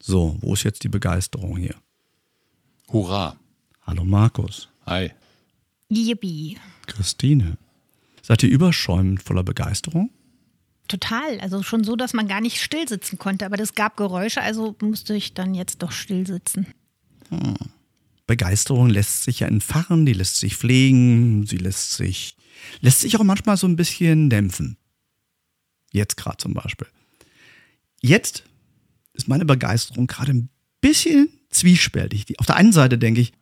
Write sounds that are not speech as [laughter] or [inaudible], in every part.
So, wo ist jetzt die Begeisterung hier? Hurra. Hallo Markus. Hi. Yippie. Christine. Seid ihr überschäumend voller Begeisterung? Total. Also schon so, dass man gar nicht still sitzen konnte. Aber das gab Geräusche, also musste ich dann jetzt doch still sitzen. Begeisterung lässt sich ja entfachen, die lässt sich pflegen, sie lässt sich, lässt sich auch manchmal so ein bisschen dämpfen. Jetzt gerade zum Beispiel. Jetzt ist meine Begeisterung gerade ein bisschen zwiespältig. Auf der einen Seite denke ich,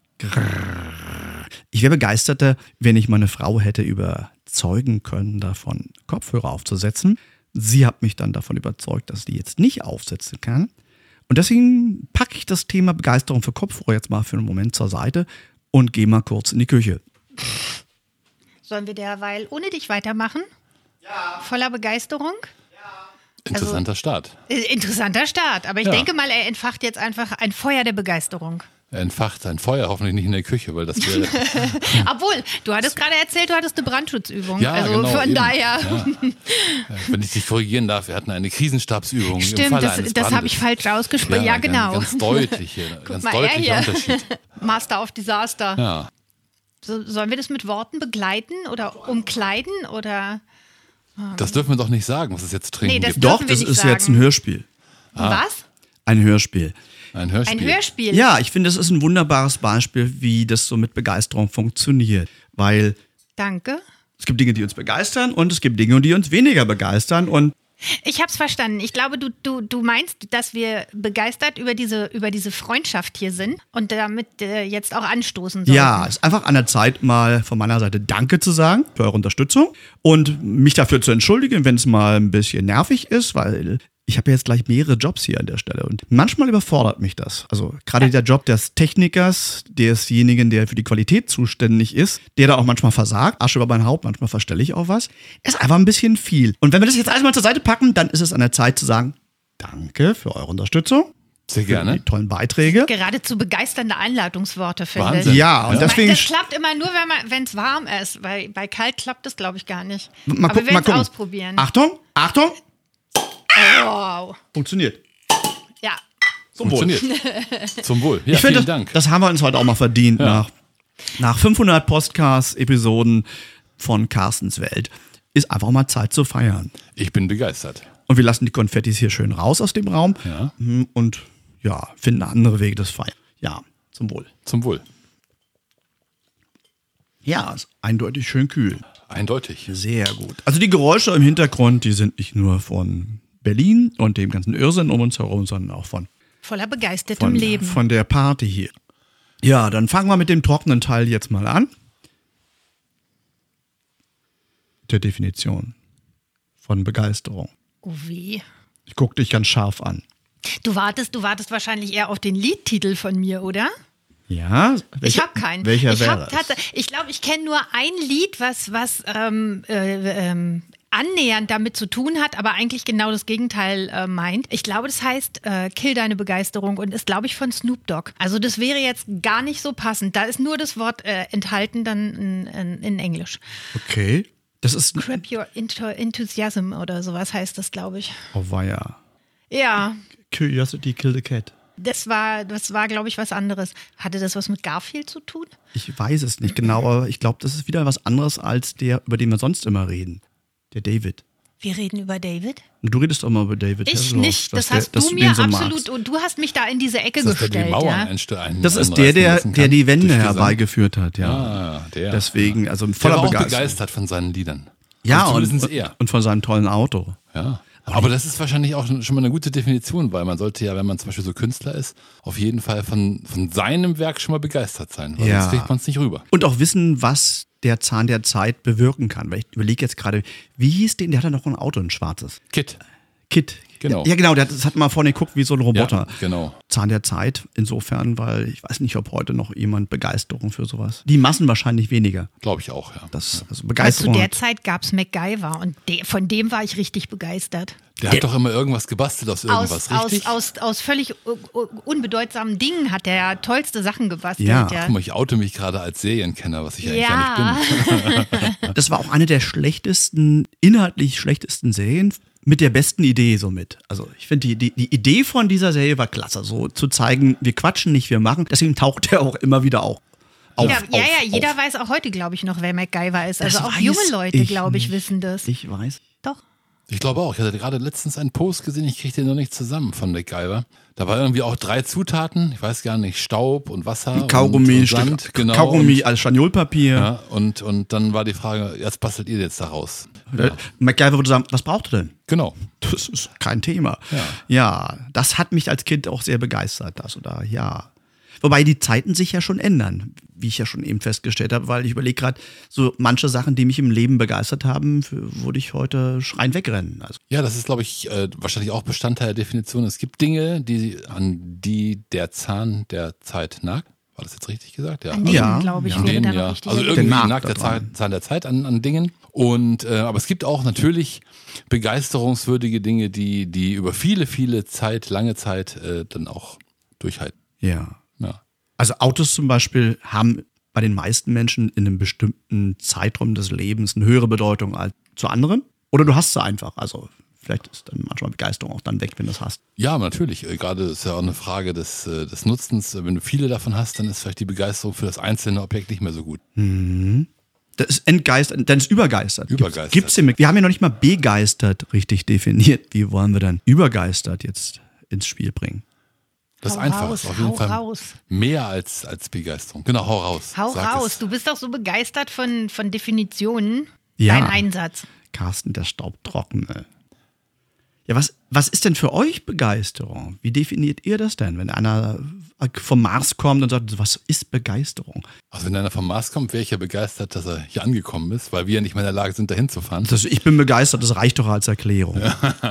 ich wäre begeisterter, wenn ich meine Frau hätte überzeugen können, davon Kopfhörer aufzusetzen. Sie hat mich dann davon überzeugt, dass sie die jetzt nicht aufsetzen kann. Und deswegen packe ich das Thema Begeisterung für Kopfhörer jetzt mal für einen Moment zur Seite und gehe mal kurz in die Küche. Sollen wir derweil ohne dich weitermachen? Ja. Voller Begeisterung? Interessanter Start. Äh, Interessanter Start. Aber ich Ja. denke mal, er entfacht jetzt einfach ein Feuer der Begeisterung. Er entfacht sein Feuer, hoffentlich nicht in der Küche, weil das wäre. [laughs] Obwohl, du hattest gerade erzählt, du hattest eine Brandschutzübung. Ja, also genau, von eben. daher. Ja. Wenn ich dich korrigieren darf, wir hatten eine Krisenstabsübung im Stimmt, Falle das, eines das habe ich falsch ausgesprochen. Ja, genau. Ganz deutlich hier, [laughs] ganz mal, er deutlicher. Unterschied. [laughs] Master of Disaster. Ja. So, sollen wir das mit Worten begleiten oder umkleiden oder Das dürfen wir doch nicht sagen, was es jetzt zu trinken Nee, das- gibt. Doch, das nicht ist jetzt ein sagen. Hörspiel. was? Ein Hörspiel. Ein Hörspiel. Ein Hörspiel. Ja, ich finde, das ist ein wunderbares Beispiel, wie das so mit Begeisterung funktioniert. Weil Danke. es gibt Dinge, die uns begeistern und es gibt Dinge, die uns weniger begeistern. Und Ich habe es verstanden. Ich glaube, du, du, du meinst, dass wir begeistert über diese, über diese Freundschaft hier sind und damit äh, jetzt auch anstoßen sollen. ja, es ist einfach an der Zeit, mal von meiner Seite Danke zu sagen für eure Unterstützung und mich dafür zu entschuldigen, wenn es mal ein bisschen nervig ist, weil ich habe jetzt gleich mehrere Jobs hier an der Stelle und manchmal überfordert mich das. Also gerade der Job des Technikers, desjenigen, der für die Qualität zuständig ist, der da auch manchmal versagt, Asche über mein Haupt, manchmal verstelle ich auch was, ist einfach ein bisschen viel. Und wenn wir das jetzt alles mal zur Seite packen, dann ist es an der Zeit zu sagen, danke für eure Unterstützung, Sehr für die gerne. tollen Beiträge. Geradezu begeisternde Einladungsworte, finde Wahnsinn. ich. Ja, und Ja. deswegen Das klappt immer nur, wenn es warm ist. Weil bei kalt klappt das, glaube ich, gar nicht. Mal Aber gucken, wir werden es ausprobieren. Achtung, Achtung, Wow. funktioniert. Ja. Zum Wohl. Funktioniert. [laughs] Zum Wohl. Ja, ich finde, vielen das, Dank. das haben wir uns heute auch mal verdient nach, nach 500 Podcasts-Episoden von Carstens Welt. Ist einfach mal Zeit zu feiern. Ich bin begeistert. Und wir lassen die Konfettis hier schön raus aus dem Raum Ja. Mm, und ja, finden andere Wege des Feiern. Ja, zum Wohl. Zum Wohl. Ja, ist eindeutig schön kühl. Eindeutig. Sehr gut. Also die Geräusche im Hintergrund, die sind nicht nur von Berlin und dem ganzen Irrsinn um uns herum, sondern auch von Voller begeistertem von, Leben. von der Party hier. Ja, dann fangen wir mit dem trockenen Teil jetzt mal an. Der Definition von Begeisterung. oh weh. Ich gucke dich ganz scharf an. Du wartest, du wartest wahrscheinlich eher auf den Liedtitel von mir, oder? Ja? ich welcher- habe keinen. Welcher ich wäre hab es? Ich glaube, ich kenne nur ein Lied, was, was ähm, äh, ähm, annähernd damit zu tun hat, aber eigentlich genau das Gegenteil äh, meint. Ich glaube, das heißt äh, Kill deine Begeisterung und ist, glaube ich, von Snoop Dogg. Also das wäre jetzt gar nicht so passend. Da ist nur das Wort äh, enthalten dann in, in, in Englisch. Okay. Das ist. Crap your enthusiasm oder sowas heißt das, glaube ich. Oh, weia. Ja, Curiosity Kill the Cat. das war, das war, glaube ich, was anderes. Hatte das was mit Garfield zu tun? Ich weiß es nicht genau, aber ich glaube, das ist wieder was anderes als der, über den wir sonst immer reden. Der David. Wir reden über David. Und du redest doch mal über David Ich Hasselhoff, nicht. Das der- hast dass du mir so absolut magst. und du hast mich da in diese Ecke das der, der die gestellt. Mauern Ja. Das ist der, der, der die Gesang? herbeigeführt hat, ja. Ah, der. Deswegen, also Der voller war auch Begeisterung. begeistert von seinen Liedern. Ja, und, und, er. und von seinem tollen Auto. Ja. Aber das ist wahrscheinlich auch schon mal eine gute Definition, weil man sollte ja, wenn man zum Beispiel so Künstler ist, auf jeden Fall von, von seinem Werk schon mal begeistert sein, weil Ja. sonst kriegt man es nicht rüber. Und auch wissen, was der Zahn der Zeit bewirken kann. Weil ich überlege jetzt gerade, wie hieß den? Der hatte noch ein Auto, ein schwarzes. Kit. Kit. Genau. Ja, genau, der hat, das hat mal vorne geguckt wie so ein Roboter. Ja, genau. Zahn der Zeit, insofern, weil ich weiß nicht, ob heute noch jemand Begeisterung für sowas. Die Massen wahrscheinlich weniger. Glaube ich auch, ja. Das, also Aber zu Begeisterung. der Zeit gab es MacGyver und de von dem war ich richtig begeistert. Der hat doch immer irgendwas gebastelt aus irgendwas, Aus, aus, richtig? aus, aus völlig u- u- unbedeutsamen Dingen hat er tollste Sachen gebastelt. Ja. Ja, Guck mal, ich oute mich gerade als Serienkenner, was ich eigentlich Ja. gar nicht bin. [laughs] [laughs] Das war auch eine der schlechtesten, inhaltlich schlechtesten Serien mit der besten Idee so mit. Also ich finde, die, die, die Idee von dieser Serie war klasse, so zu zeigen, wir quatschen nicht, wir machen. Deswegen taucht er auch immer wieder auch auf. ja, auf, ja, ja, jeder auf. weiß auch heute, glaube ich, noch, wer MacGyver ist. Also Das auch weiß junge Leute, glaube ich, wissen das. Ich weiß. Ich glaube auch. Ich hatte gerade letztens einen Post gesehen, ich kriege den noch nicht zusammen von MacGyver. Da war irgendwie auch drei Zutaten, ich weiß gar nicht, Staub und Wasser Kaugummi, und, und Stück- Sand. Genau, Kaugummi und, als Scharniolpapier. ja, und, und dann war die Frage, jetzt bastelt ihr jetzt daraus. Äh, MacGyver würde sagen, was braucht er denn? Genau. Das ist kein Thema. Ja. ja, das hat mich als Kind auch sehr begeistert, das oder ja. Wobei die Zeiten sich ja schon ändern, wie ich ja schon eben festgestellt habe, weil ich überlege gerade, so manche Sachen, die mich im Leben begeistert haben, für, würde ich heute schreien wegrennen. Also, Ja, das ist, glaube ich, äh, wahrscheinlich auch Bestandteil der Definition. Es gibt Dinge, die, an die der Zahn der Zeit nagt. War das jetzt richtig gesagt? Ja. An Ja, glaube ich, ja. Denen, ja. Also irgendwie Nagt der. Zahn, Zahn der Zeit an, an Dingen. Und äh, aber es gibt auch natürlich begeisterungswürdige Dinge, die, die über viele, viele Zeit, lange Zeit äh, dann auch durchhalten. ja. Also Autos zum Beispiel haben bei den meisten Menschen in einem bestimmten Zeitraum des Lebens eine höhere Bedeutung als zu anderen. Oder du hast sie einfach. Also vielleicht ist dann manchmal Begeisterung auch dann weg, wenn du es hast. Ja, natürlich. Äh, Gerade ist ja auch eine Frage des, äh, des Nutzens. Wenn du viele davon hast, dann ist vielleicht die Begeisterung für das einzelne Objekt nicht mehr so gut. Das ist entgeistert, dann ist übergeistert. Übergeistert. Gibt's den, wir haben ja noch nicht mal begeistert richtig definiert. Wie wollen wir dann übergeistert jetzt ins Spiel bringen? Das ist Hau einfach. raus, auf jeden hau Fall raus. mehr als, als Begeisterung. Genau, hau raus. Hau Sag raus, es. du bist doch so begeistert von, von Definitionen. Ja. Dein Einsatz. Carsten, der Staubtrockene. Ja, was, was ist denn für euch Begeisterung? Wie definiert ihr das denn, wenn einer vom Mars kommt und sagt, was ist Begeisterung? Also wenn einer vom Mars kommt, wäre ich ja begeistert, dass er hier angekommen ist, weil wir ja nicht mehr in der Lage sind, dahin zu fahren. Das, ich bin begeistert, das reicht doch als Erklärung. [laughs]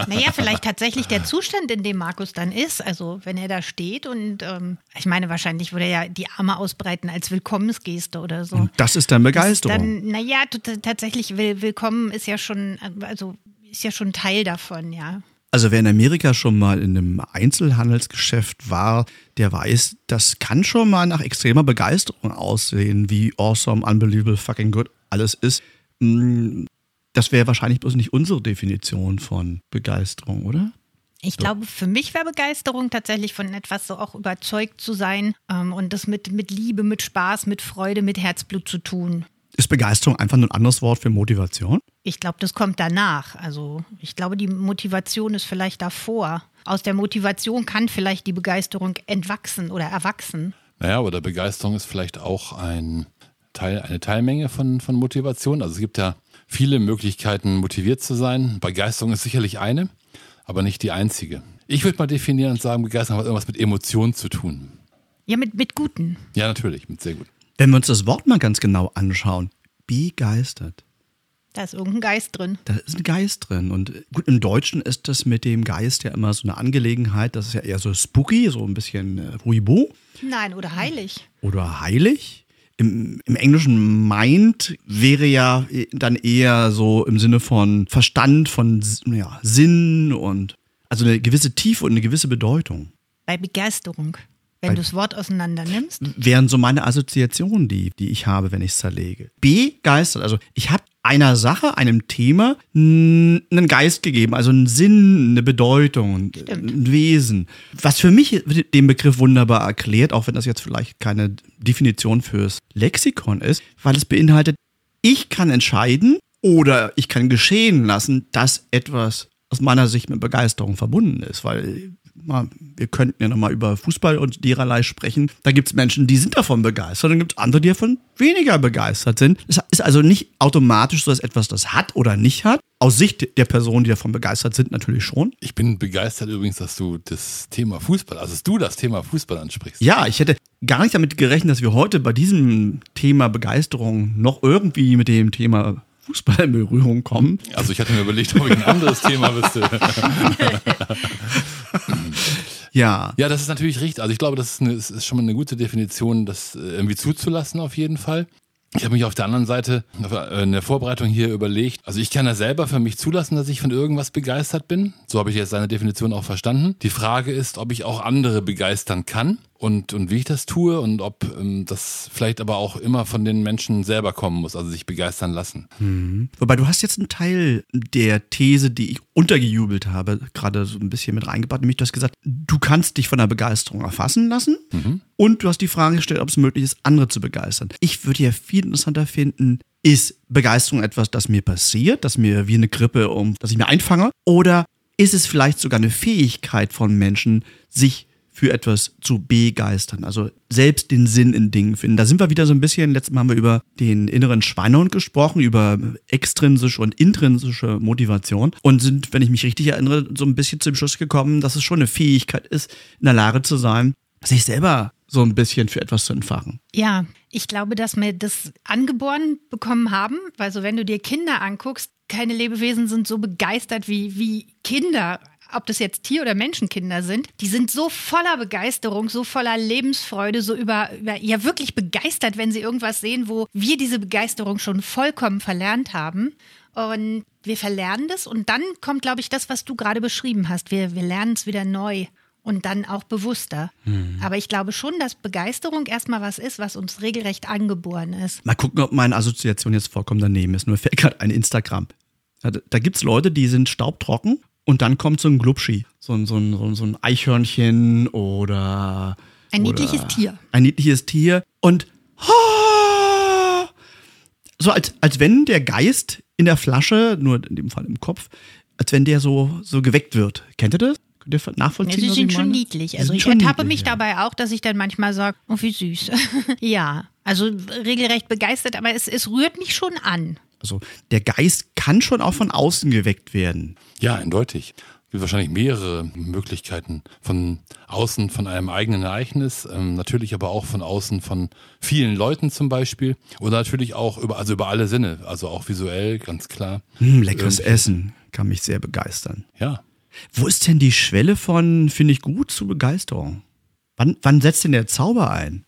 Naja, vielleicht tatsächlich der Zustand, in dem Markus dann ist. Also wenn er da steht und ähm, ich meine, wahrscheinlich würde er ja die Arme ausbreiten als Willkommensgeste oder so. Das ist dann Begeisterung. Dann, naja, tatsächlich, will, willkommen ist ja schon, also ist ja schon Teil davon, ja. Also wer in Amerika schon mal in einem Einzelhandelsgeschäft war, der weiß, das kann schon mal nach extremer Begeisterung aussehen, wie awesome, unbelievable, fucking good alles ist. Mm, Das wäre wahrscheinlich bloß nicht unsere Definition von Begeisterung, oder? Ich glaube, für mich wäre Begeisterung tatsächlich von etwas so auch überzeugt zu sein ähm, und das mit, mit Liebe, mit Spaß, mit Freude, mit Herzblut zu tun. Ist Begeisterung einfach nur ein anderes Wort für Motivation? Ich glaube, das kommt danach. Also ich glaube, die Motivation ist vielleicht davor. Aus der Motivation kann vielleicht die Begeisterung entwachsen oder erwachsen. Naja, aber der Begeisterung ist vielleicht auch ein Teil, eine Teilmenge von, von Motivation. Also es gibt ja viele Möglichkeiten, motiviert zu sein. Begeisterung ist sicherlich eine, aber nicht die einzige. Ich würde mal definieren und sagen, Begeisterung hat irgendwas mit Emotionen zu tun. Ja, mit, mit Guten. Ja, natürlich, mit sehr gut. Wenn wir uns das Wort mal ganz genau anschauen, begeistert. Da ist irgendein Geist drin. Da ist ein Geist drin. Und gut, im Deutschen ist das mit dem Geist ja immer so eine Angelegenheit. Das ist ja eher so spooky, so ein bisschen äh, Huibu Nein, oder heilig. oder heilig. Im, Im Englischen Mind wäre ja dann eher so im Sinne von Verstand, von ja, Sinn und also eine gewisse Tiefe und eine gewisse Bedeutung. Bei Begeisterung. Wenn du das Wort auseinander nimmst. wären so meine Assoziationen, die, die ich habe, wenn ich es zerlege. Begeistert. Also ich habe einer Sache, einem Thema einen Geist gegeben, also einen Sinn, eine Bedeutung, ein Wesen. Was für mich den Begriff wunderbar erklärt, auch wenn das jetzt vielleicht keine Definition fürs Lexikon ist, weil es beinhaltet, ich kann entscheiden oder ich kann geschehen lassen, dass etwas aus meiner Sicht mit Begeisterung verbunden ist, weil mal, wir könnten ja nochmal über Fußball und dererlei sprechen. Da gibt es Menschen, die sind davon begeistert, dann gibt es andere, die davon weniger begeistert sind. Es ist also nicht automatisch so, dass etwas das hat oder nicht hat. Aus Sicht der Personen, die davon begeistert sind, natürlich schon. Ich bin begeistert übrigens, dass du das Thema Fußball, also dass du das Thema Fußball ansprichst. Ja, ich hätte gar nicht damit gerechnet, dass wir heute bei diesem Thema Begeisterung noch irgendwie mit dem Thema Fußball in Berührung kommen. Also ich hatte mir überlegt, ob ich ein anderes Thema wüsste. [laughs] [laughs] Ja, Ja, das ist natürlich richtig. Also ich glaube, das ist, eine, es ist schon mal eine gute Definition, das äh, irgendwie zuzulassen auf jeden Fall. Ich habe mich auf der anderen Seite äh, in der Vorbereitung hier überlegt, also ich kann ja selber für mich zulassen, dass ich von irgendwas begeistert bin. So habe ich jetzt seine Definition auch verstanden. Die Frage ist, ob ich auch andere begeistern kann. Und, und wie ich das tue und ob ähm, das vielleicht aber auch immer von den Menschen selber kommen muss, also sich begeistern lassen. Mhm. Wobei du hast jetzt einen Teil der These, die ich untergejubelt habe, gerade so ein bisschen mit reingebracht, nämlich du hast gesagt, du kannst dich von der Begeisterung erfassen lassen mhm. und du hast die Frage gestellt, ob es möglich ist, andere zu begeistern. Ich würde ja viel interessanter finden, ist Begeisterung etwas, das mir passiert, das mir wie eine Grippe, um, dass ich mir einfange? Oder ist es vielleicht sogar eine Fähigkeit von Menschen, sich für etwas zu begeistern, also selbst den Sinn in Dingen finden. Da sind wir wieder so ein bisschen, letztes Mal haben wir über den inneren Schweinehund gesprochen, über extrinsische und intrinsische Motivation und sind, wenn ich mich richtig erinnere, so ein bisschen zum Schluss gekommen, dass es schon eine Fähigkeit ist, in der Lage zu sein, sich selber so ein bisschen für etwas zu entfachen. Ja, ich glaube, dass wir das angeboren bekommen haben, weil so wenn du dir Kinder anguckst, keine Lebewesen sind so begeistert wie, wie Kinder ob das jetzt Tier- oder Menschenkinder sind, die sind so voller Begeisterung, so voller Lebensfreude, so über, über, ja wirklich begeistert, wenn sie irgendwas sehen, wo wir diese Begeisterung schon vollkommen verlernt haben. Und wir verlernen das und dann kommt, glaube ich, das, was du gerade beschrieben hast. Wir, wir lernen es wieder neu und dann auch bewusster. Mhm. Aber ich glaube schon, dass Begeisterung erstmal was ist, was uns regelrecht angeboren ist. Mal gucken, ob meine Assoziation jetzt vollkommen daneben ist. Nur fällt gerade ein Instagram. Da, da gibt es Leute, die sind staubtrocken und dann kommt so ein Glubschi, so ein, so ein, so ein Eichhörnchen oder. Ein oder niedliches Tier. Ein niedliches Tier. Und. So als, als wenn der Geist in der Flasche, nur in dem Fall im Kopf, als wenn der so, so geweckt wird. Kennt ihr das? Könnt ihr nachvollziehen? Ja, sie sind schon niedlich. Also ich ertappe niedlich, mich ja. dabei auch, dass ich dann manchmal sage, oh, wie süß. [laughs] ja, also regelrecht begeistert, aber es, es rührt mich schon an. Also der Geist kann schon auch von außen geweckt werden. Ja, eindeutig. Es gibt wahrscheinlich mehrere Möglichkeiten von außen, von einem eigenen Ereignis, ähm, natürlich aber auch von außen von vielen Leuten zum Beispiel oder natürlich auch über, also über alle Sinne, also auch visuell, ganz klar. Hm, leckeres Irgendwie. Essen kann mich sehr begeistern. Ja. Wo ist denn die Schwelle von, finde ich gut, zu Begeisterung? Wann, wann setzt denn der Zauber ein?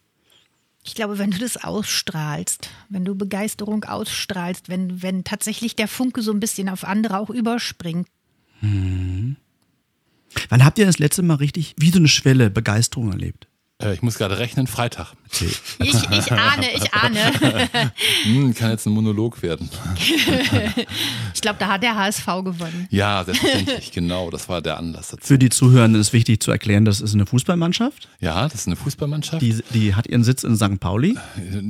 Ich glaube, wenn du das ausstrahlst, wenn du Begeisterung ausstrahlst, wenn, wenn tatsächlich der Funke so ein bisschen auf andere auch überspringt. Hm. Wann habt ihr das letzte Mal richtig wie so eine Schwelle Begeisterung erlebt? Äh, ich muss gerade rechnen, Freitag. Okay. Ich, ich ahne, ich ahne. [laughs] hm, kann jetzt ein Monolog werden. [laughs] ich glaube, da hat der HSV gewonnen. Ja, selbstverständlich, genau. Das war der Anlass dazu. Für die Zuhörenden ist wichtig zu erklären, das ist eine Fußballmannschaft. Ja, das ist eine Fußballmannschaft. Die, die hat ihren Sitz in St. Pauli.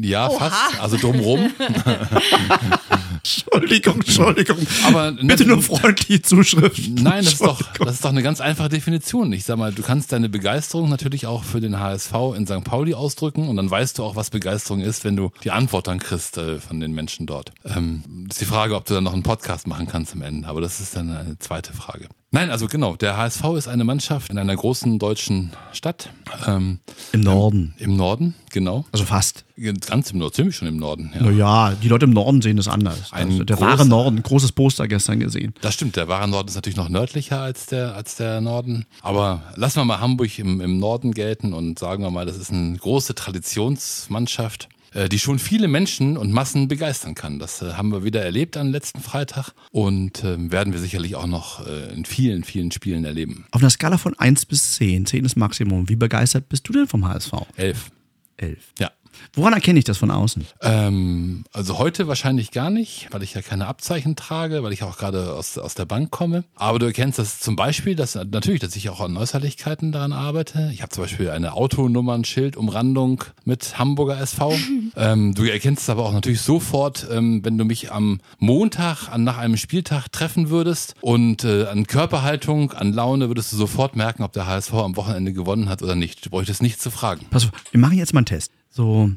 Ja, Oha. fast. Also drumrum. [laughs] Entschuldigung, Entschuldigung. Aber bitte nur freundliche Zuschrift. Nein, das ist, doch, das ist doch eine ganz einfache Definition. Ich sag mal, du kannst deine Begeisterung natürlich auch für den HSV in St. Pauli ausdrücken und dann weißt du auch, was Begeisterung ist, wenn du die Antwort dann kriegst äh, von den Menschen dort. Ähm, ist die Frage, ob du dann noch einen Podcast machen kannst am Ende, aber das ist dann eine zweite Frage. Nein, also genau, der HSV ist eine Mannschaft in einer großen deutschen Stadt. Ähm, Im Norden. Ähm, Im Norden, genau. Also fast. Ganz im Norden, ziemlich schon im Norden. Ja. Naja, die Leute im Norden sehen das anders. Ein also der großer, wahre Norden, großes Poster gestern gesehen. Das stimmt, der wahre Norden ist natürlich noch nördlicher als der, als der Norden. Aber lassen wir mal Hamburg im, im Norden gelten und sagen wir mal, das ist eine große Traditionsmannschaft. Äh, die schon viele Menschen und Massen begeistern kann. Das äh, haben wir wieder erlebt am letzten Freitag und ähm, werden wir sicherlich auch noch äh, in vielen, vielen Spielen erleben. Auf einer Skala von 1 bis 10, 10 ist Maximum, wie begeistert bist du denn vom HSV? 11. 11. Ja. Woran erkenne ich das von außen? Ähm, also heute wahrscheinlich gar nicht, weil ich ja keine Abzeichen trage, weil ich auch gerade aus, aus der Bank komme. Aber du erkennst das zum Beispiel, dass natürlich, dass ich auch an Äußerlichkeiten daran arbeite. Ich habe zum Beispiel eine Autonummernschild-Umrandung mit Hamburger SV. [laughs] ähm, du erkennst es aber auch natürlich sofort, ähm, wenn du mich am Montag an, nach einem Spieltag treffen würdest und äh, an Körperhaltung, an Laune würdest du sofort merken, ob der HSV am Wochenende gewonnen hat oder nicht. Du bräuchtest nicht zu fragen. Pass auf, wir machen jetzt mal einen Test. So,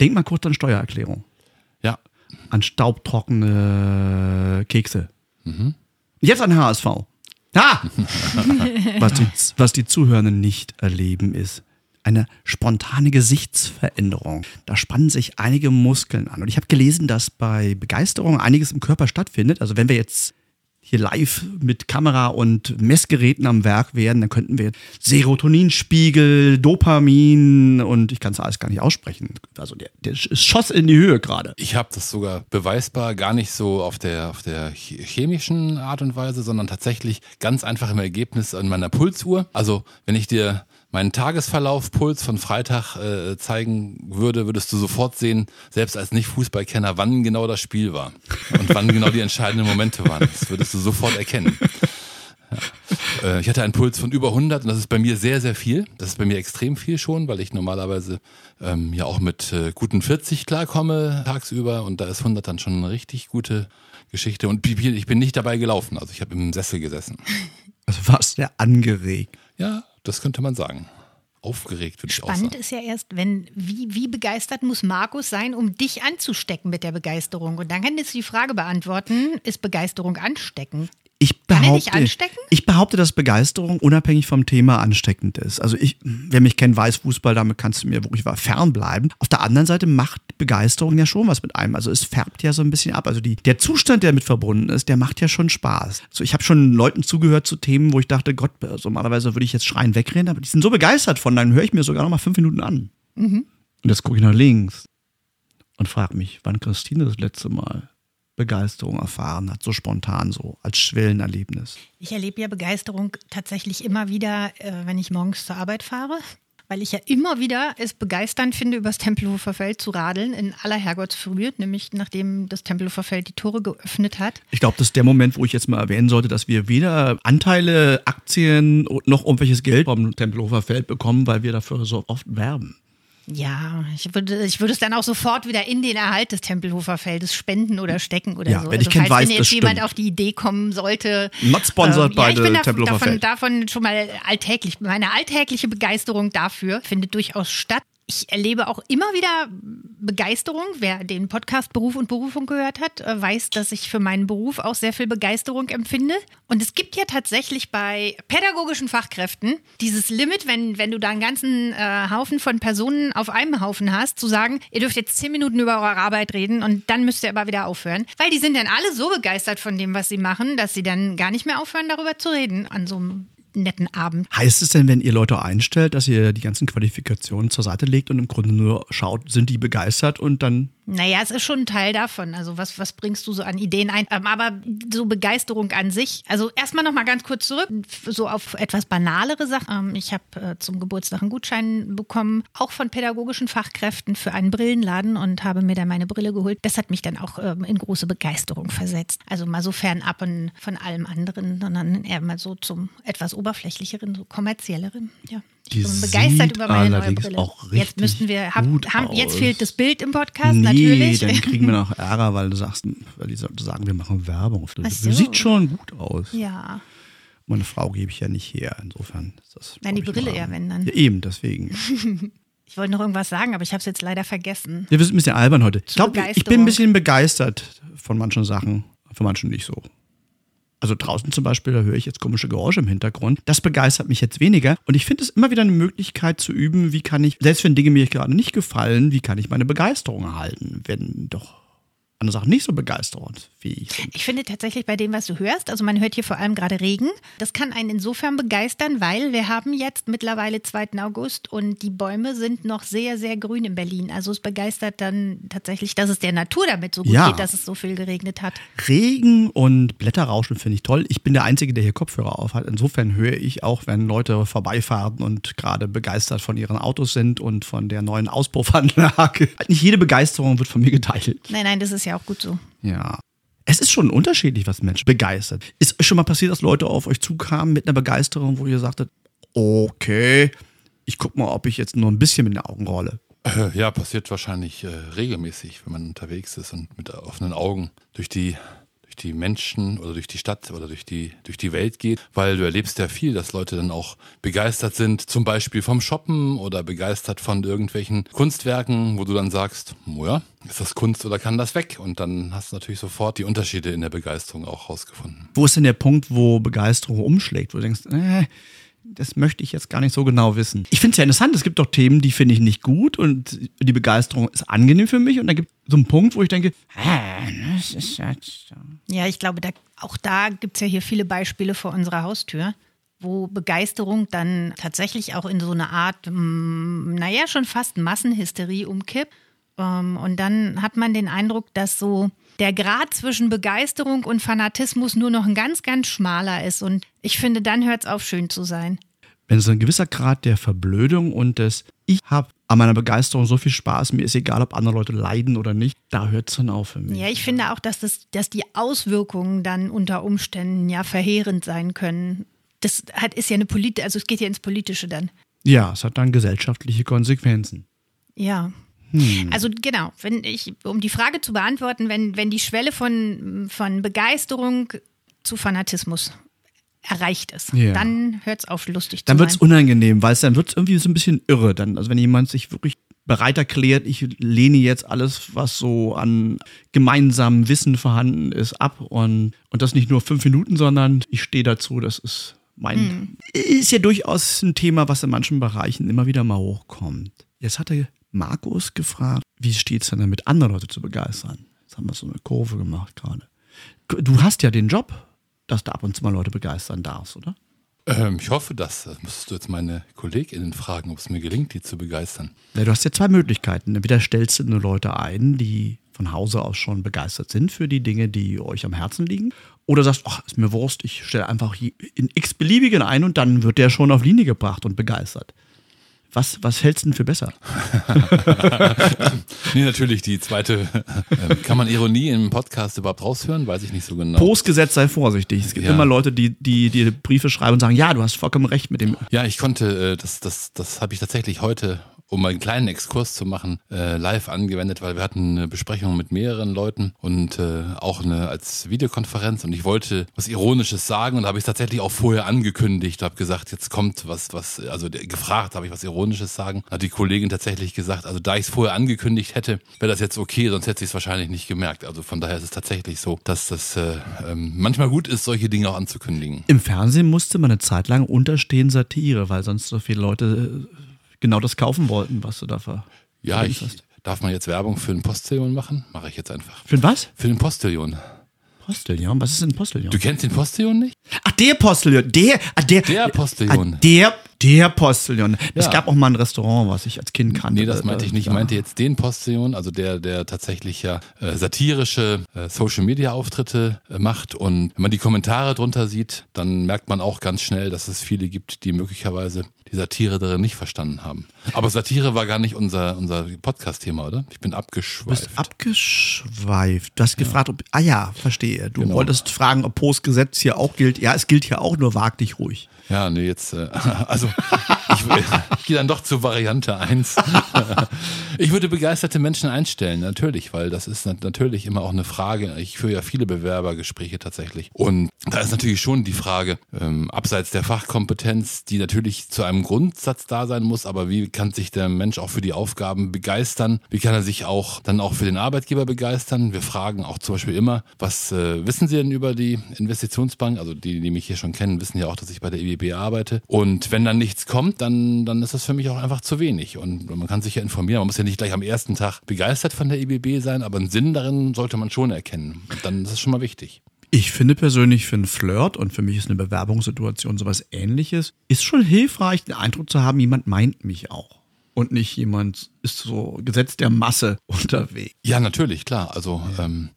denk mal kurz an Steuererklärung. Ja. An staubtrockene Kekse. Mhm. Jetzt an HSV. Ha! [laughs] was, die, was die Zuhörenden nicht erleben, ist eine spontane Gesichtsveränderung. Da spannen sich einige Muskeln an. Und ich habe gelesen, dass bei Begeisterung einiges im Körper stattfindet. Also wenn wir jetzt hier live mit Kamera und Messgeräten am Werk wären, dann könnten wir Serotoninspiegel, Dopamin und ich kann es alles gar nicht aussprechen. Also der, der schoss in die Höhe gerade. Ich habe das sogar beweisbar gar nicht so auf der, auf der chemischen Art und Weise, sondern tatsächlich ganz einfach im Ergebnis an meiner Pulsuhr. Also wenn ich dir meinen Tagesverlauf, Puls von Freitag äh, zeigen würde, würdest du sofort sehen, selbst als Nicht-Fußballkenner, wann genau das Spiel war und wann genau die entscheidenden Momente waren. Das würdest du sofort erkennen. Ja. Äh, ich hatte einen Puls von über 100 und das ist bei mir sehr, sehr viel. Das ist bei mir extrem viel schon, weil ich normalerweise ähm, ja auch mit äh, guten 40 klarkomme tagsüber und da ist 100 dann schon eine richtig gute Geschichte. Und ich bin nicht dabei gelaufen, also ich habe im Sessel gesessen. Also warst du ja angeregt. Ja, das könnte man sagen. Aufgeregt würde ich auch sagen. Spannend ist ja erst, wenn, wie, wie begeistert muss Markus sein, um dich anzustecken mit der Begeisterung? Und dann kannst du die Frage beantworten, ist Begeisterung ansteckend? Ich behaupte, anstecken? ich behaupte, dass Begeisterung unabhängig vom Thema ansteckend ist. Also ich, wer mich kennt, weiß Fußball, damit kannst du mir wirklich fernbleiben. Auf der anderen Seite macht Begeisterung ja schon was mit einem. Also es färbt ja so ein bisschen ab. Also die, der Zustand, der damit verbunden ist, der macht ja schon Spaß. Also ich habe schon Leuten zugehört zu Themen, wo ich dachte, Gott, also normalerweise würde ich jetzt schreien wegrennen, aber die sind so begeistert von, dann höre ich mir sogar noch mal fünf Minuten an. Und jetzt gucke ich nach links und frage mich, wann Christine das letzte Mal Begeisterung erfahren hat, so spontan, so als Schwellenerlebnis. Ich erlebe ja Begeisterung tatsächlich immer wieder, äh, wenn ich morgens zur Arbeit fahre. Weil ich ja immer wieder es begeisternd finde, übers Tempelhofer Feld zu radeln, in aller Herrgottsfrühe, nämlich nachdem das Tempelhofer Feld die Tore geöffnet hat. Ich glaube, das ist der Moment, wo ich jetzt mal erwähnen sollte, dass wir weder Anteile, Aktien noch irgendwelches Geld vom Tempelhofer Feld bekommen, weil wir dafür so oft werben. Ja, ich würde, ich würde es dann auch sofort wieder in den Erhalt des Tempelhofer Feldes spenden oder stecken oder Ja, so. wenn ich keinen falls weiß, wenn jetzt jemand stimmt. auf die Idee kommen sollte. Not sponsored ähm, ja, ich bin da, davon, davon schon mal alltäglich. Meine alltägliche Begeisterung dafür findet durchaus statt. Ich erlebe auch immer wieder Begeisterung. Wer den Podcast Beruf und Berufung gehört hat, äh, weiß, dass ich für meinen Beruf auch sehr viel Begeisterung empfinde. Und es gibt ja tatsächlich bei pädagogischen Fachkräften dieses Limit, wenn, wenn du da einen ganzen äh, Haufen von Personen auf einem Haufen hast, zu sagen, ihr dürft jetzt zehn Minuten über eure Arbeit reden und dann müsst ihr aber wieder aufhören. Weil die sind dann alle so begeistert von dem, was sie machen, dass sie dann gar nicht mehr aufhören, darüber zu reden an so einem netten Abend. Heißt es denn, wenn ihr Leute einstellt, dass ihr die ganzen Qualifikationen zur Seite legt und im Grunde nur schaut, sind die begeistert und dann Naja, es ist schon ein Teil davon. Also was, was bringst du so an Ideen ein? Ähm, Aber so Begeisterung an sich. Also erstmal noch mal ganz kurz zurück, so auf etwas banalere Sachen. Ähm, Ich habe äh, zum Geburtstag einen Gutschein bekommen, auch von pädagogischen Fachkräften für einen Brillenladen und habe mir dann meine Brille geholt. Das hat mich dann auch ähm, in große Begeisterung versetzt. Also mal so fernab von allem anderen, sondern eher mal so zum etwas oberflächlicheren, so kommerzielleren. Ja. Ich bin begeistert über meine neue Brille. auch Jetzt müssten wir, hab, haben, jetzt fehlt das Bild im Podcast, nee, natürlich. dann kriegen wir [laughs] noch Ärger, weil du sagst, weil die sagen, wir machen Werbung. So. Sieht schon gut aus. Ja, Meine Frau gebe ich ja nicht her, insofern ist das. Nein, die Brille eher, wenn dann. Ja, eben, deswegen. [laughs] ich wollte noch irgendwas sagen, aber ich habe es jetzt leider vergessen. Wir sind ein bisschen albern heute. Ich glaube, ich bin ein bisschen begeistert von manchen Sachen, von manchen nicht so. Also draußen zum Beispiel, da höre ich jetzt komische Geräusche im Hintergrund. Das begeistert mich jetzt weniger. Und ich finde es immer wieder eine Möglichkeit zu üben, wie kann ich, selbst wenn Dinge mir gerade nicht gefallen, wie kann ich meine Begeisterung erhalten, wenn doch andere Sachen nicht so begeisterungsfähig sind. Ich finde tatsächlich bei dem, was du hörst, also man hört hier vor allem gerade Regen. Das kann einen insofern begeistern, weil wir haben jetzt mittlerweile 2. August und die Bäume sind noch sehr, sehr grün in Berlin. Also es begeistert dann tatsächlich, dass es der Natur damit so gut Ja. geht, dass es so viel geregnet hat. Regen und Blätterrauschen finde ich toll. Ich bin der Einzige, der hier Kopfhörer auf hat. Insofern höre ich auch, wenn Leute vorbeifahren und gerade begeistert von ihren Autos sind und von der neuen Auspuffanlage. [laughs] Nicht jede Begeisterung wird von mir geteilt. Nein, nein, das ist ja auch gut so. Ja. Es ist schon unterschiedlich, was Menschen begeistert. Ist euch schon mal passiert, dass Leute auf euch zukamen mit einer Begeisterung, wo ihr sagtet, okay, ich guck mal, ob ich jetzt nur ein bisschen mit den Augen rolle. Äh, Ja, passiert wahrscheinlich äh, regelmäßig, wenn man unterwegs ist und mit offenen Augen durch die durch die Menschen oder durch die Stadt oder durch die durch die Welt geht, weil du erlebst ja viel, dass Leute dann auch begeistert sind, zum Beispiel vom Shoppen oder begeistert von irgendwelchen Kunstwerken, wo du dann sagst, oh ja, ist das Kunst oder kann das weg? Und dann hast du natürlich sofort die Unterschiede in der Begeisterung auch rausgefunden. Wo ist denn der Punkt, wo Begeisterung umschlägt, wo du denkst, äh, das möchte ich jetzt gar nicht so genau wissen. Ich finde es ja interessant, es gibt doch Themen, die finde ich nicht gut und die Begeisterung ist angenehm für mich und dann gibt es so einen Punkt, wo ich denke, äh, das ist jetzt so. Ja, ich glaube, da, auch da gibt es ja hier viele Beispiele vor unserer Haustür, wo Begeisterung dann tatsächlich auch in so eine Art, mm, naja, schon fast Massenhysterie umkippt. Ähm, Und dann hat man den Eindruck, dass so der Grad zwischen Begeisterung und Fanatismus nur noch ein ganz, ganz schmaler ist. Und ich finde, dann hört es auf, schön zu sein. wenn so ein gewisser Grad der Verblödung und des Ich habe an meiner Begeisterung so viel Spaß, mir ist egal, ob andere Leute leiden oder nicht, da hört es dann auf für mich. Ja, ich finde auch, dass, das, dass die Auswirkungen dann unter Umständen ja verheerend sein können. Das hat, ist ja eine Polit also es geht ja ins Politische dann. Ja, es hat dann gesellschaftliche Konsequenzen. Ja. Also genau, wenn ich, um die Frage zu beantworten, wenn, wenn die Schwelle von, von Begeisterung zu Fanatismus erreicht ist, Ja. dann hört es auf, lustig Dann zu wird es sein. unangenehm, weil es dann wird es irgendwie so ein bisschen irre. Dann, also wenn jemand sich wirklich bereit erklärt, ich lehne jetzt alles, was so an gemeinsamem Wissen vorhanden ist, ab und, und das nicht nur fünf Minuten, sondern ich stehe dazu, das ist mein, ist ja durchaus ein Thema, was in manchen Bereichen immer wieder mal hochkommt. Jetzt hatte Markus gefragt, wie steht es denn damit, andere Leute zu begeistern? Jetzt haben wir so eine Kurve gemacht gerade. Du hast ja den Job, dass du ab und zu mal Leute begeistern darfst, oder? Ähm, ich hoffe, dass, das müsstest du jetzt meine KollegInnen fragen, ob es mir gelingt, die zu begeistern. Ja, du hast ja zwei Möglichkeiten. Entweder stellst du nur Leute ein, die von Hause aus schon begeistert sind für die Dinge, die euch am Herzen liegen. Oder sagst, ach, ist mir Wurst, ich stelle einfach in x-beliebigen ein und dann wird der schon auf Linie gebracht und begeistert. Was, was hältst du denn für besser? [laughs] Nee, natürlich die zweite. Ähm, kann man Ironie im Podcast überhaupt raushören? Weiß ich nicht so genau. Postgesetz sei vorsichtig. Es gibt Ja. immer Leute, die, die dir Briefe schreiben und sagen, ja, du hast vollkommen recht mit dem. Ja, ich konnte, äh, das, das, das habe ich tatsächlich heute, um einen kleinen Exkurs zu machen, äh, live angewendet, weil wir hatten eine Besprechung mit mehreren Leuten und äh, auch eine als Videokonferenz und ich wollte was Ironisches sagen und habe ich tatsächlich auch vorher angekündigt, habe gesagt, jetzt kommt was, was, also gefragt, habe ich was Ironisches sagen. Hat die Kollegin tatsächlich gesagt, also da ich es vorher angekündigt hätte, wäre das jetzt okay, sonst hätte sie es wahrscheinlich nicht gemerkt. Also von daher ist es tatsächlich so, dass das äh, ähm, manchmal gut ist, solche Dinge auch anzukündigen. Im Fernsehen musste man eine Zeit lang unterstehen Satire, weil sonst so viele Leute äh, genau das kaufen wollten, was du da ver Ja, ich, hast. darf man jetzt Werbung für einen Postillon machen? Mache ich jetzt einfach. Für den was? Für den Postillon. Postillon? Was ist denn ein Postillon? Du kennst den Postillon nicht? Ach, der Postillon. Der, ah, der, Der Postillon. Ah, der, der Postillon. Es Ja. gab auch mal ein Restaurant, was ich als Kind kannte. Nee, das meinte ich nicht. Ich Ja. meinte jetzt den Postillon, also der, der tatsächlich ja äh, satirische äh, Social Media Auftritte äh, macht. Und wenn man die Kommentare drunter sieht, dann merkt man auch ganz schnell, dass es viele gibt, die möglicherweise die Satire darin nicht verstanden haben. Aber Satire war gar nicht unser, unser Podcast-Thema, oder? Ich bin Du abgeschweift. bist abgeschweift. Du hast gefragt, ob. Ah ja, verstehe. Du Genau. wolltest fragen, ob Postgesetz hier auch gilt. Ja, es gilt hier auch, nur wag dich ruhig. Ja, nee, jetzt, äh, [laughs] also ich, ich gehe dann doch zu Variante 1. ich würde begeisterte Menschen einstellen, natürlich, weil das ist nat- natürlich immer auch eine Frage. Ich führe ja viele Bewerbergespräche tatsächlich. Und da ist natürlich schon die Frage, ähm, abseits der Fachkompetenz, die natürlich zu einem Grundsatz da sein muss, aber wie kann sich der Mensch auch für die Aufgaben begeistern? Wie kann er sich auch dann auch für den Arbeitgeber begeistern? Wir fragen auch zum Beispiel immer, was äh, wissen Sie denn über die Investitionsbank? Also die, die mich hier schon kennen, wissen ja auch, dass ich bei der IBB arbeite. Und wenn dann nichts kommt, dann, dann ist das für mich auch einfach zu wenig. Und man kann sich ja informieren. Man muss ja nicht gleich am ersten Tag begeistert von der IBB sein, aber einen Sinn darin sollte man schon erkennen. Und dann ist es schon mal wichtig. Ich finde persönlich für einen Flirt und für mich ist eine Bewerbungssituation sowas ähnliches, ist schon hilfreich, den Eindruck zu haben, jemand meint mich auch. Und nicht jemand ist so Gesetz der Masse [laughs] unterwegs. Ja, natürlich, klar. Also ähm,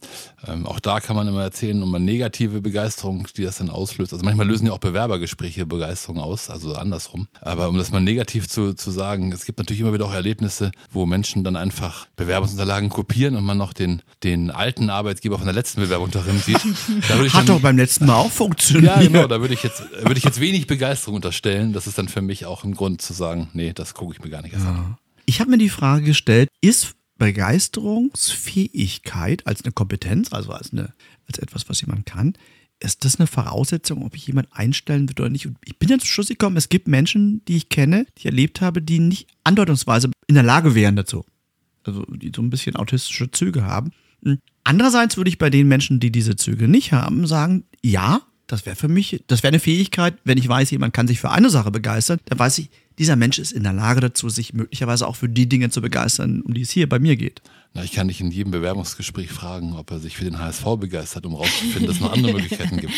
ähm, auch da kann man immer erzählen, um eine negative Begeisterung, die das dann auslöst. Also manchmal lösen ja auch Bewerbergespräche Begeisterung aus, also andersrum. Aber um das mal negativ zu, zu sagen, es gibt natürlich immer wieder auch Erlebnisse, wo Menschen dann einfach Bewerbungsunterlagen kopieren und man noch den, den alten Arbeitgeber von der letzten Bewerbung darin sieht. [laughs] Da Hat dann, doch beim letzten Mal auch funktioniert. ja, genau, da würde ich jetzt würde ich jetzt wenig Begeisterung unterstellen. Das ist dann für mich auch ein Grund zu sagen, nee, das gucke ich mir gar nicht erst an. Ich habe mir die Frage gestellt, ist Begeisterungsfähigkeit als eine Kompetenz, also als, eine, als etwas, was jemand kann, ist das eine Voraussetzung, ob ich jemand einstellen würde oder nicht? Und ich bin jetzt zum Schluss gekommen, es gibt Menschen, die ich kenne, die ich erlebt habe, die nicht andeutungsweise in der Lage wären dazu. Also die so ein bisschen autistische Züge haben. Hm. Andererseits würde ich bei den Menschen, die diese Züge nicht haben, sagen, ja, das wäre für mich, das wäre eine Fähigkeit, wenn ich weiß, jemand kann sich für eine Sache begeistern, dann weiß ich, dieser Mensch ist in der Lage dazu, sich möglicherweise auch für die Dinge zu begeistern, um die es hier bei mir geht. Na, ich kann nicht in jedem Bewerbungsgespräch fragen, ob er sich für den HSV begeistert, um rauszufinden, dass es noch andere Möglichkeiten gibt.